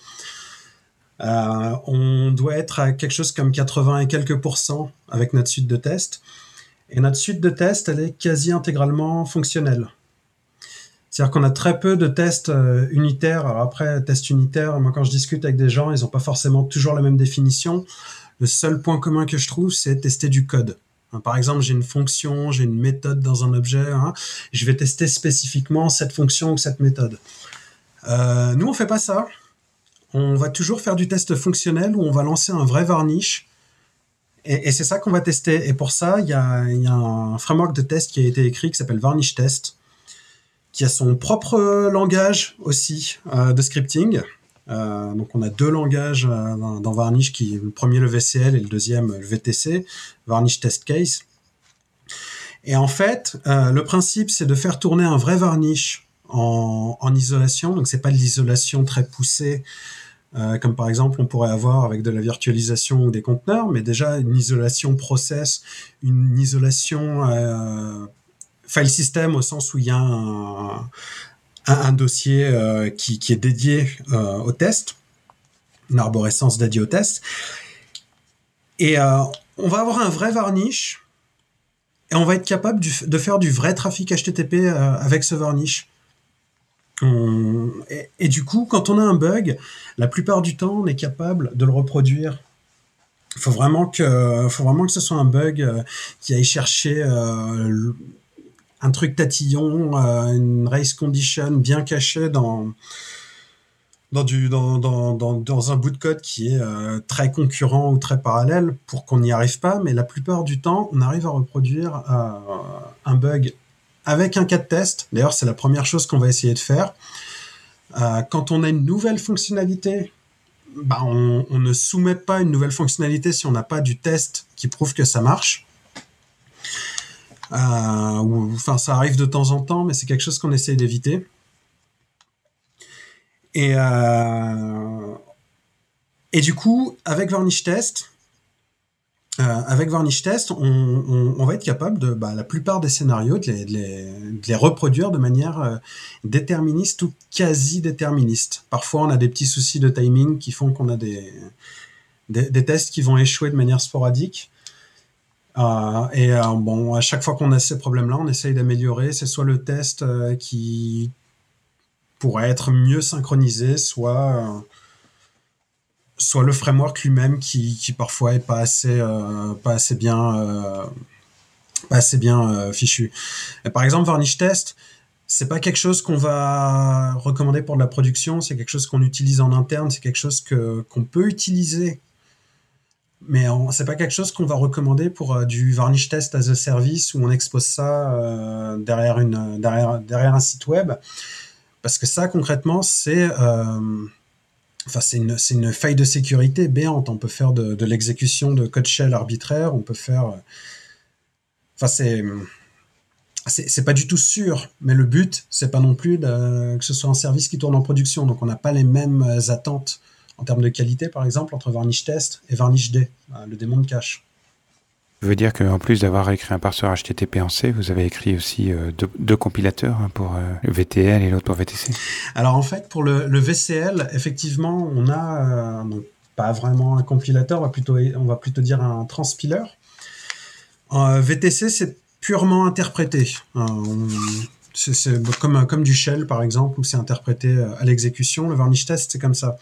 Euh, on doit être à quelque chose comme 80 et quelques pourcents avec notre suite de test. Et notre suite de test, elle est quasi intégralement fonctionnelle. C'est-à-dire qu'on a très peu de tests euh, unitaires. Alors après, test unitaire, moi quand je discute avec des gens, ils n'ont pas forcément toujours la même définition. Le seul point commun que je trouve, c'est tester du code. Hein, par exemple, j'ai une fonction, j'ai une méthode dans un objet. Hein, je vais tester spécifiquement cette fonction ou cette méthode. Euh, nous, on fait pas ça on va toujours faire du test fonctionnel où on va lancer un vrai varnish. Et, c'est ça qu'on va tester. Et pour ça, il y a, un framework de test qui a été écrit qui s'appelle Varnish Test, qui a son propre langage aussi de scripting. donc on a deux langages dans, dans, Varnish, qui le premier le VCL et le deuxième le VTC, Varnish Test Case. Et en fait, le principe c'est de faire tourner un vrai Varnish en, en isolation. Donc c'est pas de l'isolation très poussée euh, comme par exemple on pourrait avoir avec de la virtualisation ou des conteneurs, mais déjà une isolation process, une isolation euh, file system au sens où il y a un, dossier euh, qui, est dédié euh, au test, une arborescence dédiée au test. Et on va avoir un vrai varnish et on va être capable de faire du vrai trafic HTTP avec ce varnish. Et, du coup, quand on a un bug, la plupart du temps, on est capable de le reproduire. Il faut vraiment que, faut vraiment que ce soit un bug euh, qui aille chercher euh, un truc tatillon, euh, une race condition bien cachée dans dans, un bout de code qui est très concurrent ou très parallèle pour qu'on n'y arrive pas, mais la plupart du temps, on arrive à reproduire un bug avec un cas de test. D'ailleurs, c'est la première chose qu'on va essayer de faire. Euh, quand on a une nouvelle fonctionnalité, bah, on, ne soumet pas une nouvelle fonctionnalité si on n'a pas du test qui prouve que ça marche. Euh, enfin, ça arrive de temps en temps, mais c'est quelque chose qu'on essaie d'éviter. Et, euh, du coup, avec Varnish Test, euh, avec Varnish Test, on, on, on, va être capable de bah, la plupart des scénarios de les, de les, de les reproduire de manière euh, déterministe ou quasi déterministe. Parfois, on a des petits soucis de timing qui font qu'on a des, des, des, tests qui vont échouer de manière sporadique. Euh, et euh, bon, à chaque fois qu'on a ces problèmes-là, on essaye d'améliorer. C'est soit le test euh, qui pourrait être mieux synchronisé, soit soit le framework lui-même qui, qui, parfois est pas assez euh, pas assez bien euh, pas assez bien euh, fichu. Par exemple Varnish Test, c'est pas quelque chose qu'on va recommander pour de la production, c'est quelque chose qu'on utilise en interne, c'est quelque chose que qu'on peut utiliser mais c'est pas quelque chose qu'on va recommander pour du varnish test as a service où on expose ça derrière une derrière derrière un site web parce que ça concrètement c'est C'est une, faille de sécurité béante. On peut faire de, l'exécution de code shell arbitraire, on peut faire. Euh, enfin, c'est. C'est pas du tout sûr, mais le but, c'est pas non plus que ce soit un service qui tourne en production. Donc, on n'a pas les mêmes attentes en termes de qualité, par exemple, entre Varnish Test et Varnish D, euh, le démon de cache. Veut dire qu'en plus d'avoir écrit un parseur HTTP en C, vous avez écrit aussi euh, deux, compilateurs hein, pour euh, VTL et l'autre pour VTC Alors en fait, pour le, VCL, effectivement, on a euh, pas vraiment un compilateur, on va plutôt, on va plutôt dire un transpiler. VTC, c'est purement interprété. c'est comme, comme du shell, par exemple, où c'est interprété à l'exécution. Le varnish test, c'est comme ça.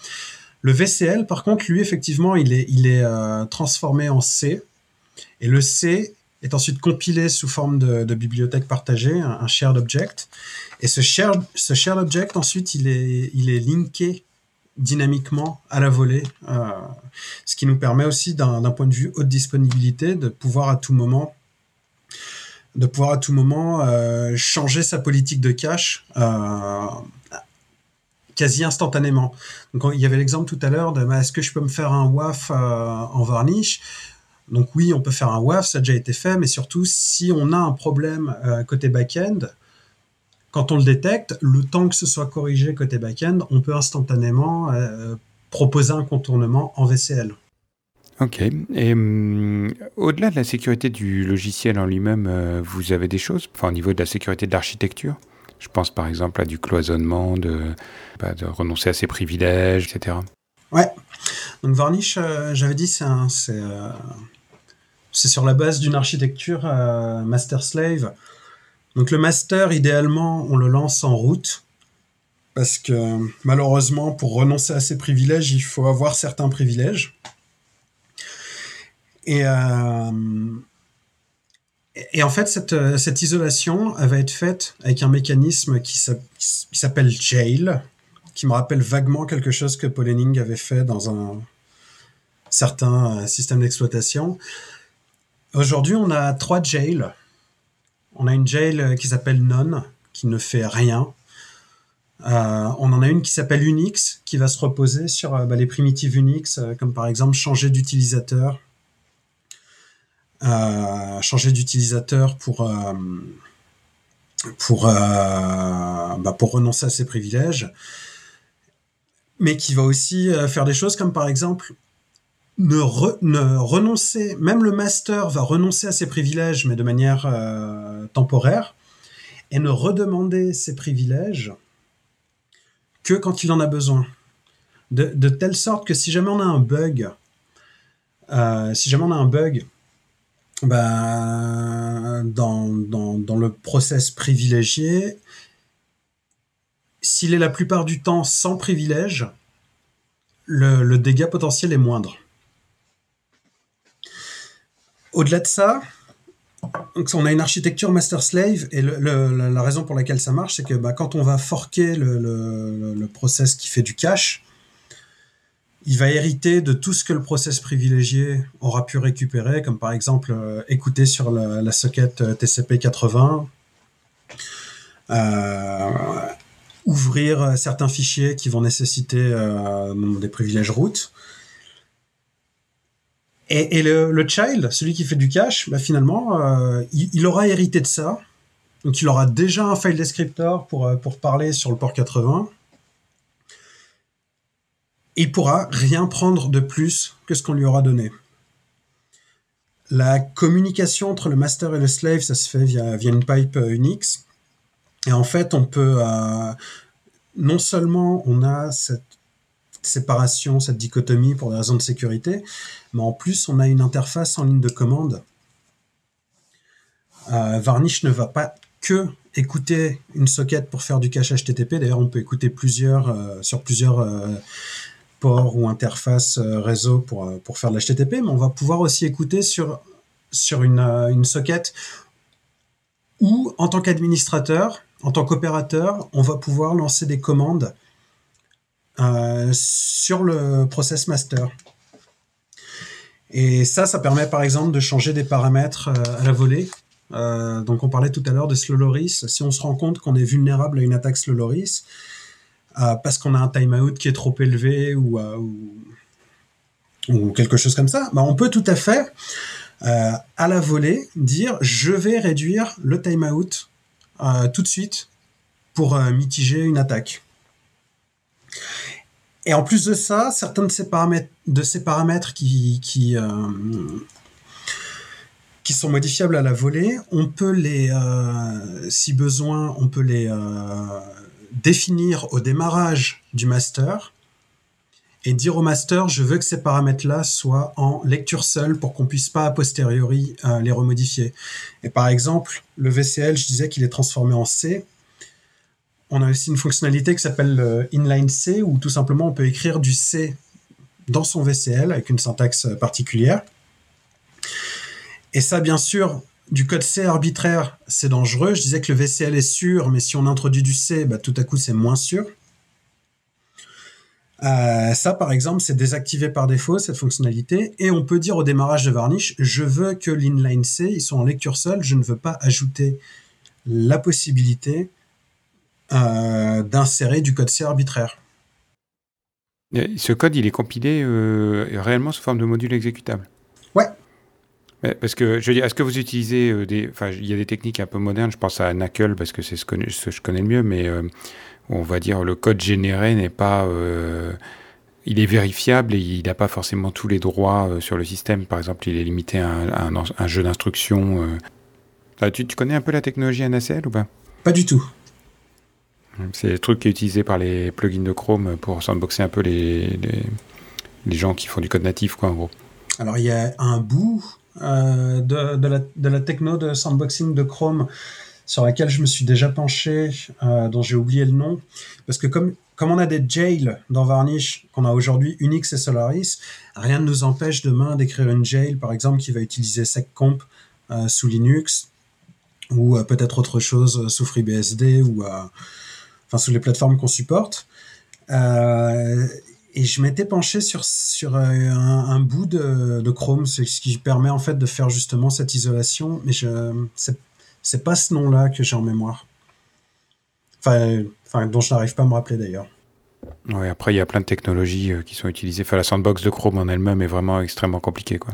Le VCL, par contre, lui, effectivement, il est, il est transformé en C. Et le C est ensuite compilé sous forme de, bibliothèque partagée, un, shared object. Et ce shared, ce shared object, ensuite, il est, il est linké dynamiquement à la volée, euh, ce qui nous permet aussi, d'un point de vue haute disponibilité, de pouvoir à tout moment de pouvoir à tout moment euh, changer sa politique de cache euh, quasi instantanément. Donc il y avait l'exemple tout à l'heure de est-ce que je peux me faire un WAF en varnish? Donc oui, on peut faire un WAF, ça a déjà été fait, mais surtout si on a un problème euh, côté back-end, quand on le détecte, le temps que ce soit corrigé côté back-end, on peut instantanément euh, proposer un contournement en VCL. Ok. Et hum, au-delà de la sécurité du logiciel en lui-même, euh, vous avez des choses, enfin au niveau de la sécurité de l'architecture? Je pense par exemple à du cloisonnement, de, bah, de renoncer à ses privilèges, etc. Ouais. Donc Varnish, euh, j'avais dit, c'est euh, c'est sur la base d'une architecture euh, master-slave. Donc le master, idéalement, on le lance en route. Parce que malheureusement, pour renoncer à ses privilèges, il faut avoir certains privilèges. Et, en fait, cette, isolation, va être faite avec un mécanisme qui s'appelle jail, qui me rappelle vaguement quelque chose que Paul Henning avait fait dans un certain euh, système d'exploitation. Aujourd'hui, on a trois jails. On a une jail euh, qui s'appelle non, qui ne fait rien. Euh, on en a une qui s'appelle Unix, qui va se reposer sur bah, les primitives Unix, comme par exemple changer d'utilisateur, changer d'utilisateur pour bah, pour renoncer à ses privilèges, mais qui va aussi faire des choses comme par exemple ne, renoncer, même le master va renoncer à ses privilèges, mais de manière euh, temporaire, et ne redemander ses privilèges que quand il en a besoin. De, telle sorte que si jamais on a un bug, euh, si jamais on a un bug bah, dans, dans, le process privilégié, s'il est la plupart du temps sans privilège, le dégât potentiel est moindre. Au-delà de ça, on a une architecture master-slave et la, raison pour laquelle ça marche, c'est que bah, quand on va forquer le, process qui fait du cache, il va hériter de tout ce que le process privilégié aura pu récupérer, comme par exemple euh, écouter sur la, socket euh, TCP80, euh, ouvrir certains fichiers qui vont nécessiter des privilèges root, et, le, child, celui qui fait du cache, bah finalement, euh, il, aura hérité de ça. Donc il aura déjà un file descriptor pour, euh, pour parler sur le port 80. Et il pourra rien prendre de plus que ce qu'on lui aura donné. La communication entre le master et le slave, ça se fait via, via une pipe euh, Unix. Et en fait, on peut... non seulement on a cette séparation, cette dichotomie pour des raisons de sécurité, mais en plus on a une interface en ligne de commande. Euh, Varnish ne va pas que écouter une socket pour faire du cache HTTP. D'ailleurs, on peut écouter plusieurs euh, sur plusieurs euh, ports ou interfaces réseau pour, pour faire de l'HTTP, mais on va pouvoir aussi écouter sur, sur une, une socket où, en tant qu'administrateur, en tant qu'opérateur, on va pouvoir lancer des commandes euh, sur le process master. Et ça, ça permet par exemple de changer des paramètres euh, à la volée. Euh, donc on parlait tout à l'heure de slow loris. Si on se rend compte qu'on est vulnérable à une attaque slow parce qu'on a un timeout qui est trop élevé ou, ou, quelque chose comme ça, bah on peut tout à fait à la volée dire je vais réduire le timeout tout de suite pour mitiger une attaque. Et en plus de ça, certains de ces paramètres, euh, qui sont modifiables à la volée, on peut les, euh, si besoin, on peut les euh, définir au démarrage du master et dire au master, je veux que ces paramètres-là soient en lecture seule pour qu'on puisse pas a posteriori les remodifier. Et par exemple, le VCL, je disais qu'il est transformé en C on a aussi une fonctionnalité qui s'appelle euh, inline C, où tout simplement on peut écrire du C dans son VCL avec une syntaxe particulière. Et ça, bien sûr, du code C arbitraire, c'est dangereux. Je disais que le VCL est sûr, mais si on introduit du C, bah, tout à coup, c'est moins sûr. Euh, ça, par exemple, c'est désactivé par défaut, cette fonctionnalité. Et on peut dire au démarrage de Varnish, je veux que l'inline C, ils en lecture seule, je ne veux pas ajouter la possibilité euh, d'insérer du code C arbitraire. Ce code, il est compilé euh, réellement sous forme de module exécutable. Parce que, je veux dire, est-ce que vous utilisez euh, des. Enfin, il y a des techniques un peu modernes, je pense à Knuckle parce que c'est ce que, je connais le mieux, mais on va dire le code généré n'est pas. il est vérifiable et il n'a pas forcément tous les droits sur le système. Par exemple, il est limité à un, jeu d'instructions. Tu, tu connais un peu la technologie NACL ou pas? Pas du tout. C'est le truc qui est utilisé par les plugins de Chrome pour sandboxer un peu les, les, gens qui font du code natif, quoi, en gros. Alors, il y a un bout euh, de, la, techno de sandboxing de Chrome sur laquelle je me suis déjà penché, euh, dont j'ai oublié le nom, parce que comme, comme on a des jails dans Varnish, qu'on a aujourd'hui Unix et Solaris, rien ne nous empêche demain d'écrire une jail, par exemple, qui va utiliser seccomp euh, sous Linux, ou peut-être autre chose sous FreeBSD, ou enfin sous les plateformes qu'on supporte. Euh, et je m'étais penché sur, sur euh, un, bout de, de Chrome, ce qui permet en fait de faire justement cette isolation, mais je c'est pas ce nom-là que j'ai en mémoire. enfin, dont je n'arrive pas à me rappeler d'ailleurs. Ouais, après, il y a plein de technologies qui sont utilisées. Enfin, la sandbox de Chrome en elle-même est vraiment extrêmement compliquée. Quoi.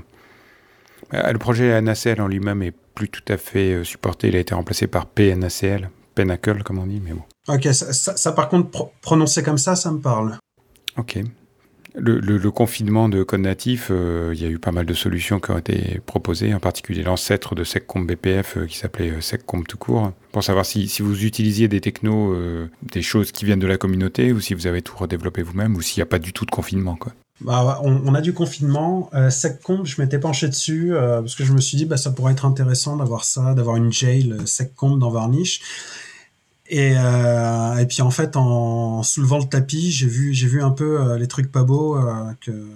Le projet NaCl en lui-même est plus tout à fait supporté. Il a été remplacé par PNACL, Pinnacle, comme on dit, mais bon. Ok, ça, par contre, prononcer comme ça, ça me parle. Ok. Le, confinement de code natif, euh, il y a eu pas mal de solutions qui ont été proposées, en particulier l'ancêtre de SecComp BPF euh, qui s'appelait euh, SecComp tout court, pour savoir si, vous utilisiez des technos, des choses qui viennent de la communauté, ou si vous avez tout redéveloppé vous-même, ou s'il n'y a pas du tout de confinement. Bah, on, a du confinement. SecComp, je m'étais penché dessus parce que je me suis dit bah, ça pourrait être intéressant d'avoir ça, d'avoir une jail SecComp dans Varnish. Et, euh, et puis en fait, en soulevant le tapis, j'ai vu, j'ai vu un peu euh, les trucs pas beaux euh, que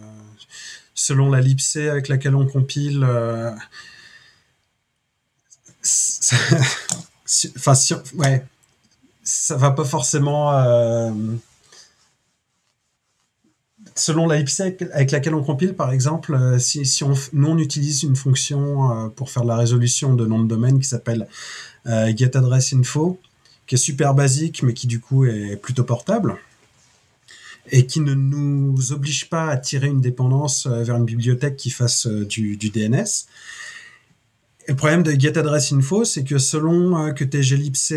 selon la lipsé avec laquelle on compile. Ça, enfin, ouais, ça va pas forcément. Selon la lipsé avec, laquelle on compile, par exemple, si, si on, nous on utilise une fonction pour faire la résolution de nom de domaine qui s'appelle getAddressInfo qui est super basique, mais qui du coup est plutôt portable, et qui ne nous oblige pas à tirer une dépendance euh, vers une bibliothèque qui fasse euh, du, DNS. Le problème de getAddressInfo, c'est que selon euh, que tu es glibc,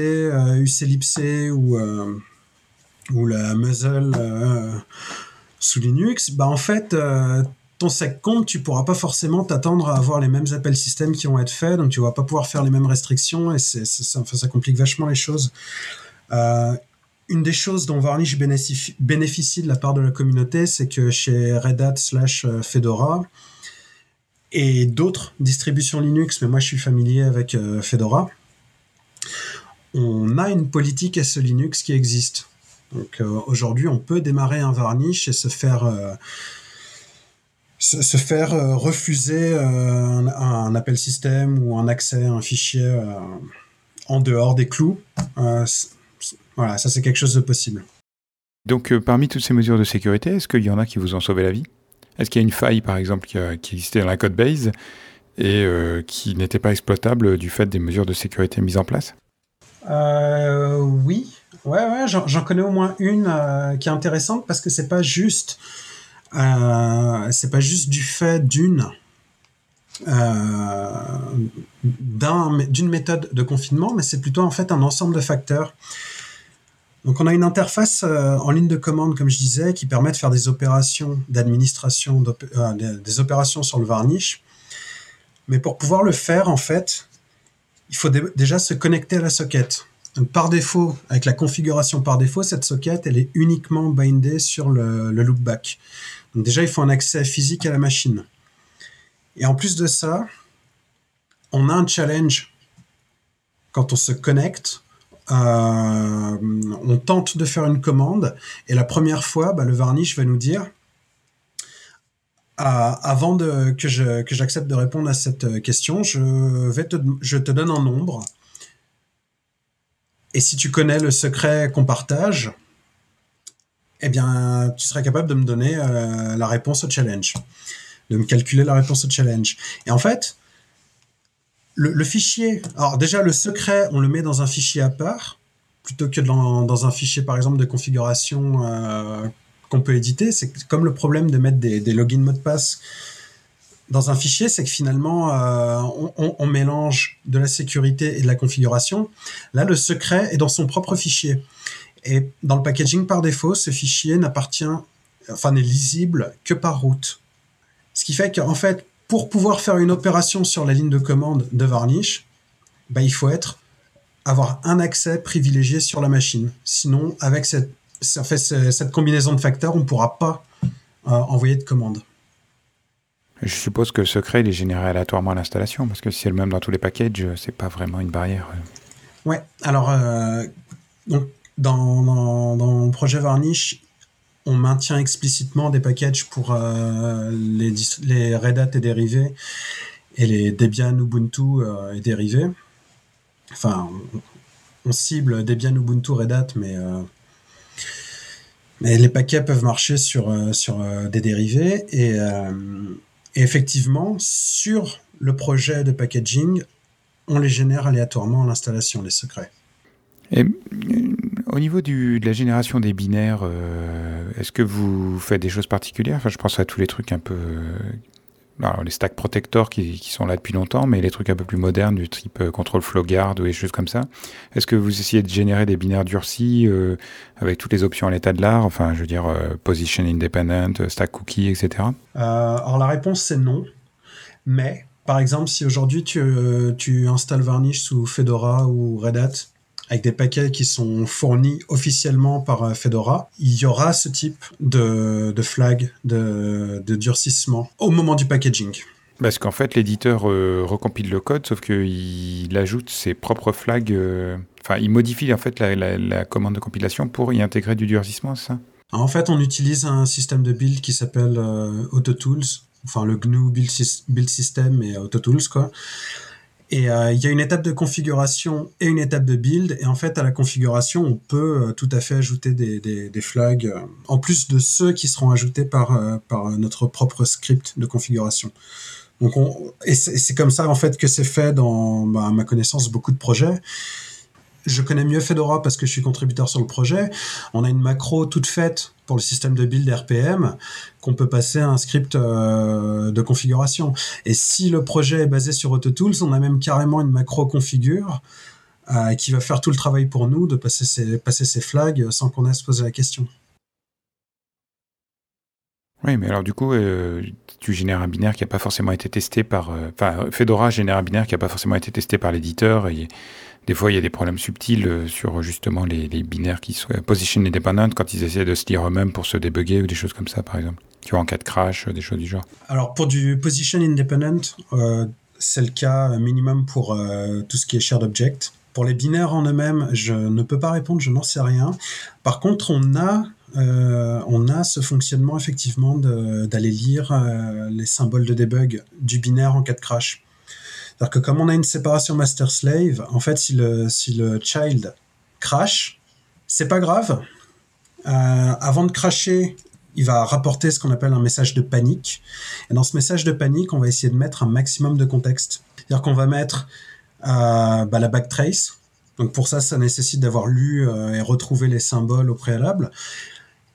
uclibc ou, ou la muzzle sous Linux, bah en fait, ton sec compte, tu pourras pas forcément t'attendre à avoir les mêmes appels système qui vont être faits, donc tu vas pas pouvoir faire les mêmes restrictions et c'est, ça, complique vachement les choses. Euh, une des choses dont Varnish bénéficie, de la part de la communauté, c'est que chez Red Hat slash euh, Fedora et d'autres distributions Linux, mais moi je suis familier avec euh, Fedora, on a une politique SE Linux qui existe. Donc aujourd'hui, on peut démarrer un Varnish et se faire se, faire euh, refuser euh, un, appel système ou un accès à un fichier euh, en dehors des clous. voilà, ça c'est quelque chose de possible. Donc parmi toutes ces mesures de sécurité, est-ce qu'il y en a qui vous ont sauvé la vie? Est-ce qu'il y a une faille par exemple qui, existait dans la code base et qui n'était pas exploitable du fait des mesures de sécurité mises en place? Oui, ouais, ouais j'en connais au moins une qui est intéressante parce que c'est pas juste c'est pas juste du fait d'une euh, d'une méthode de confinement, mais c'est plutôt en fait un ensemble de facteurs. Donc on a une interface euh, en ligne de commande, comme je disais, qui permet de faire des opérations d'administration, des opérations sur le varnish. Mais pour pouvoir le faire, en fait, il faut déjà se connecter à la socket. Par défaut, avec la configuration par défaut, cette socket, elle est uniquement bindée sur le loopback. Déjà, il faut un accès physique à la machine. Et en plus de ça, on a un challenge quand on se connecte. Euh, on tente de faire une commande et la première fois, bah, le varnish va nous dire ah, avant que, j'accepte de répondre à cette question, je te donne un nombre. Et si tu connais le secret qu'on partage, eh bien, tu seras capable de me donner euh, la réponse au challenge, de me calculer la réponse au challenge. Et en fait, le, fichier, alors déjà le secret, on le met dans un fichier à part, plutôt que dans, un fichier par exemple de configuration euh, qu'on peut éditer. C'est comme le problème de mettre des, logins mots de passe dans un fichier, c'est que finalement, euh, on, mélange de la sécurité et de la configuration. Là, le secret est dans son propre fichier. Et dans le packaging par défaut, ce fichier n'appartient, enfin n'est lisible que par route. Ce qui fait qu'en fait, pour pouvoir faire une opération sur la ligne de commande de Varnish, bah, il faut être avoir un accès privilégié sur la machine. Sinon, avec cette, fait, cette combinaison de facteurs, on ne pourra pas euh, envoyer de commande. Je suppose que le secret il est généré aléatoirement à l'installation, parce que si c'est le même dans tous les packages, c'est pas vraiment une barrière. Ouais, alors euh, donc dans, dans, projet Varnish, on maintient explicitement des packages pour euh, les, les, Red Hat et dérivés et les Debian, Ubuntu euh, et dérivés. Enfin, on, cible Debian, Ubuntu, Red Hat, mais, euh, mais les paquets peuvent marcher sur, sur des dérivés. Et, effectivement, sur le projet de packaging, on les génère aléatoirement à l'installation, les secrets. Et Au niveau du, de la génération des binaires, euh, est-ce que vous faites des choses particulières? Enfin, Je pense à tous les trucs un peu... Alors, les stack protectors qui, sont là depuis longtemps, mais les trucs un peu plus modernes du type euh, control flow guard ou des choses comme ça. Est-ce que vous essayez de générer des binaires durcis euh, avec toutes les options à l'état de l'art? Enfin, je veux dire, euh, position independent, stack cookie, etc. alors, la réponse, c'est non. Mais, par exemple, si aujourd'hui tu, tu installes Varnish sous Fedora ou Red Hat, avec des paquets qui sont fournis officiellement par euh, Fedora, il y aura ce type de, de flag de, de, durcissement au moment du packaging. Parce qu'en fait, l'éditeur euh, recompile le code, sauf qu'il ajoute ses propres flags. Euh, enfin, il modifie en fait la, la, commande de compilation pour y intégrer du durcissement, ça? En fait, on utilise un système de build qui s'appelle AutoTools, enfin le GNU Build, build System et AutoTools, quoi. Et euh, il y a une étape de configuration et une étape de build. Et en fait, à la configuration, on peut euh, tout à fait ajouter des, des, des flags, euh, en plus de ceux qui seront ajoutés par, par notre propre script de configuration. Donc on, et c'est comme ça en fait que c'est fait dans bah, à ma connaissance beaucoup de projets je connais mieux Fedora parce que je suis contributeur sur le projet. On a une macro toute faite pour le système de build RPM qu'on peut passer à un script euh, de configuration. Et si le projet est basé sur AutoTools, on a même carrément une macro configure euh, qui va faire tout le travail pour nous de passer ces, passer ces flags sans qu'on ait à se poser la question. Oui, mais alors du coup, euh, tu génères un binaire qui n'a pas forcément été testé par... Enfin, Fedora génère un binaire qui n'a pas forcément été testé par l'éditeur des fois, il y a des problèmes subtils euh, sur justement les, binaires qui sont position independent quand ils essaient de se lire eux-mêmes pour se débugger ou des choses comme ça, par exemple. Tu vois, en cas de crash, euh, des choses du genre. Alors, pour du position independent, euh, c'est le cas minimum pour tout ce qui est shared object. Pour les binaires en eux-mêmes, je ne peux pas répondre, je n'en sais rien. Par contre, on a, on a ce fonctionnement effectivement d'aller lire les symboles de debug du binaire en cas de crash. C'est-à-dire que comme on a une séparation master-slave, en fait, si le, si le child crash, c'est pas grave. Euh, avant de crasher, il va rapporter ce qu'on appelle un message de panique. Et dans ce message de panique, on va essayer de mettre un maximum de contexte. C'est-à-dire qu'on va mettre euh, bah, la backtrace. Donc pour ça, ça nécessite d'avoir lu euh, et retrouvé les symboles au préalable.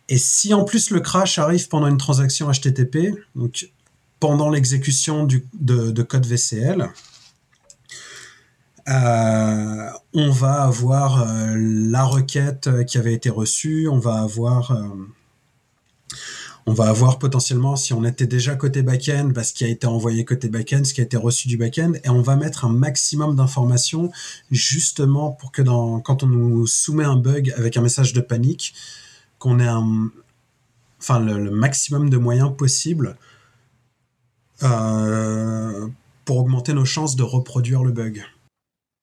Et si en plus le crash arrive pendant une transaction HTTP, donc pendant l'exécution de, code VCL, euh, on va avoir euh, la requête qui avait été reçue, on va avoir euh, potentiellement, si on était déjà côté back-end, bah, ce qui a été envoyé côté back-end, ce qui a été reçu du back-end, et on va mettre un maximum d'informations justement pour que quand on nous soumet un bug avec un message de panique, qu'on ait enfin, le, maximum de moyens possibles pour augmenter nos chances de reproduire le bug.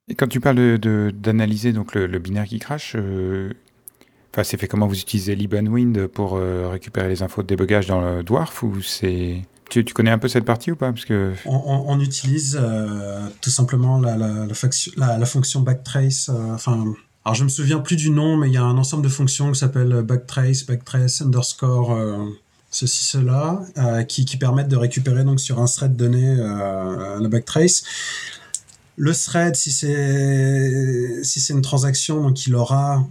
Et quand tu parles d'analyser donc le, binaire qui crache, euh, c'est fait comment vous utilisez LibAndWind pour euh, récupérer les infos de débugage dans le Dwarf ou tu, tu, connais un peu cette partie ou pas? Parce que on, utilise euh, tout simplement la, la, la, la, fonction backtrace. Enfin, alors je me souviens plus du nom, mais il y a un ensemble de fonctions qui s'appelle backtrace, backtrace underscore ceci cela, qui, qui permettent de récupérer donc sur un thread donné la backtrace. Le thread, si c'est si une transaction, donc il aura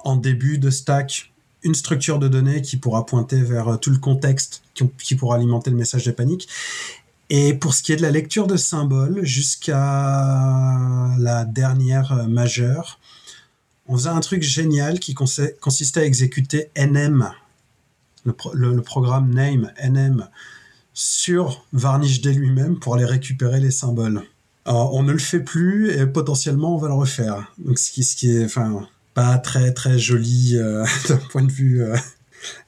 en début de stack une structure de données qui pourra pointer vers tout le contexte qui, pourra alimenter le message de panique. Et pour ce qui est de la lecture de symboles, jusqu'à la dernière majeure, on faisait un truc génial qui consistait à exécuter nm, le, programme name nm, sur Varnish dès lui-même pour aller récupérer les symboles on ne le fait plus et potentiellement on va le refaire. Donc ce qui, est, enfin, pas très très joli euh, d'un point de vue. Euh,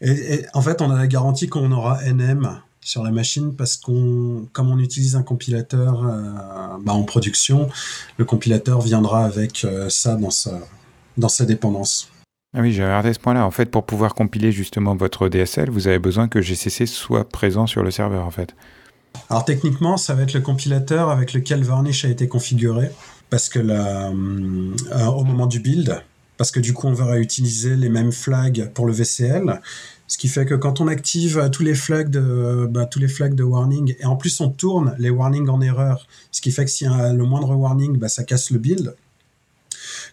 et, en fait, on a la garantie qu'on aura NM sur la machine parce qu'on, comme on utilise un compilateur euh, bah, en production, le compilateur viendra avec ça dans sa dans sa dépendance. Ah oui, j'ai regardé ce point-là. En fait, pour pouvoir compiler justement votre DSL, vous avez besoin que GCC soit présent sur le serveur, en fait. Alors techniquement, ça va être le compilateur avec lequel Varnish a été configuré, parce que la, euh, au moment du build, parce que du coup on va réutiliser les mêmes flags pour le VCL, ce qui fait que quand on active tous les flags de bah, tous les flags de warning et en plus on tourne les warnings en erreur, ce qui fait que s'il y a le moindre warning, bah, ça casse le build.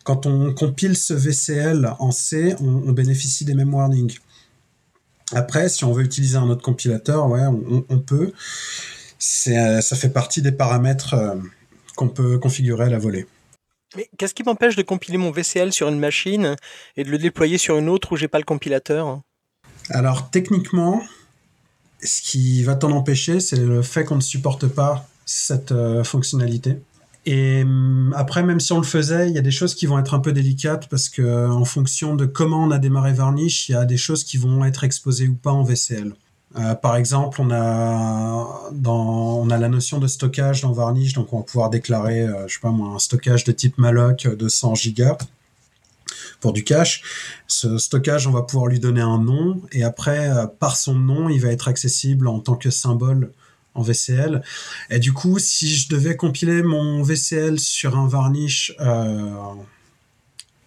quand on compile ce VCL en C, on, bénéficie des mêmes warnings. Après, si on veut utiliser un autre compilateur, ouais, on, peut. Ça fait partie des paramètres euh, qu'on peut configurer à la volée. Mais qu'est-ce qui m'empêche de compiler mon VCL sur une machine et de le déployer sur une autre où j'ai pas le compilateur? Alors techniquement, ce qui va t'en empêcher, c'est le fait qu'on ne supporte pas cette euh, fonctionnalité. Et hum, après, même si on le faisait, il y a des choses qui vont être un peu délicates parce que en fonction de comment on a démarré Varnish, il y a des choses qui vont être exposées ou pas en VCL. Euh, par exemple, on a la notion de stockage dans Varnish, donc on va pouvoir déclarer, euh, je sais pas un stockage de type malloc de 100 gigas pour du cache. Ce stockage, on va pouvoir lui donner un nom et après, euh, par son nom, il va être accessible en tant que symbole en VCL. Et du coup, si je devais compiler mon VCL sur un Varnish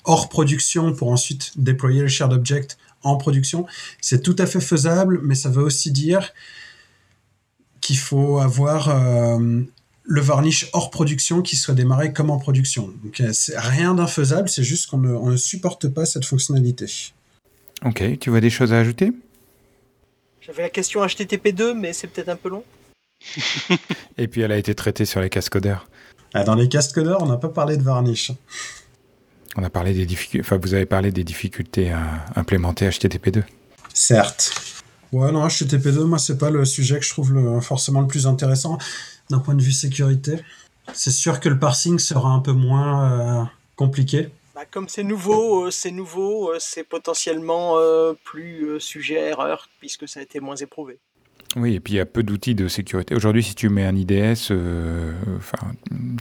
hors production pour ensuite déployer le shared object en production. C'est tout à fait faisable, mais ça veut aussi dire qu'il faut avoir euh, le varnish hors production qui soit démarré comme en production. Donc euh, c'est rien d'infaisable, c'est juste qu'on ne, supporte pas cette fonctionnalité. Ok, tu vois des choses à ajouter? J'avais la question HTTP2, mais c'est peut-être un peu long. Et puis elle a été traitée sur les cascodeurs. Ah, dans les cascodeurs, on n'a pas parlé de varnish. On a parlé des difficultés, enfin, vous avez parlé des difficultés à implémenter HTTP2. Certes. Ouais, non, HTTP2, moi, c'est pas le sujet que je trouve le, forcément le plus intéressant d'un point de vue sécurité. C'est sûr que le parsing sera un peu moins euh, compliqué. Bah, comme c'est nouveau, euh, c'est nouveau, euh, c'est potentiellement plus sujet à erreur puisque ça a été moins éprouvé. Oui, et puis il y a peu d'outils de sécurité. Aujourd'hui, si tu mets un IDS, euh, enfin,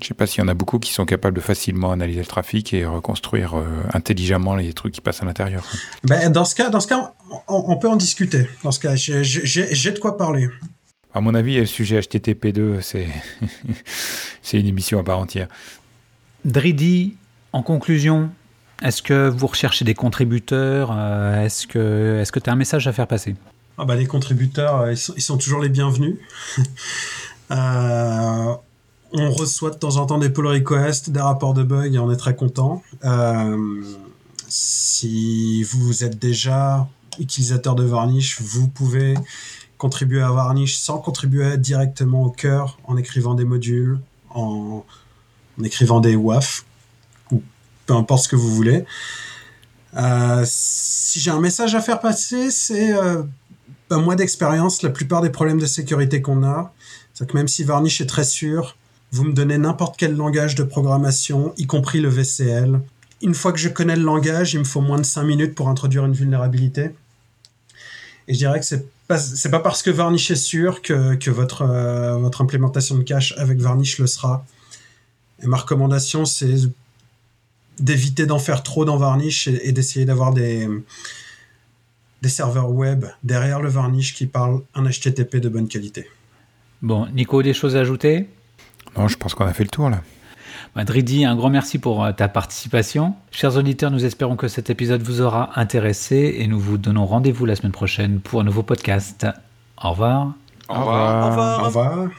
je sais pas s'il y en a beaucoup qui sont capables de facilement analyser le trafic et reconstruire euh, intelligemment les trucs qui passent à l'intérieur. Ben, dans ce cas, dans ce cas, on, peut en discuter. Dans ce cas, j'ai de quoi parler. À mon avis, le sujet HTTP2, c'est c'est une émission à part entière. Dridi, en conclusion, est-ce que vous recherchez des contributeurs euh, Est-ce que tu est as un message à faire passer? Ah bah, les contributeurs, euh, ils sont, toujours les bienvenus. Euh, on reçoit de temps en temps des pull requests, des rapports de bugs et on est très content. Euh, si vous êtes déjà utilisateur de Varnish, vous pouvez contribuer à Varnish sans contribuer directement au cœur en écrivant des modules, en, écrivant des WAF, ou peu importe ce que vous voulez. si j'ai un message à faire passer, c'est un mois d'expérience, la plupart des problèmes de sécurité qu'on a, c'est que même si Varnish est très sûr, vous me donnez n'importe quel langage de programmation, y compris le VCL. Une fois que je connais le langage, il me faut moins de 5 minutes pour introduire une vulnérabilité. Et je dirais que c'est pas, parce que Varnish est sûr que, euh, votre implémentation de cache avec Varnish le sera. Et ma recommandation, c'est d'éviter d'en faire trop dans Varnish et d'essayer d'avoir des, des serveurs web derrière le varnish qui parlent un HTTP de bonne qualité. Bon, Nico, des choses à ajouter? Non, je pense qu'on a fait le tour là. Madridi, un grand merci pour euh, ta participation. Chers auditeurs, nous espérons que cet épisode vous aura intéressé et nous vous donnons rendez-vous la semaine prochaine pour un nouveau podcast. Au revoir. Au revoir. Au revoir. Au revoir.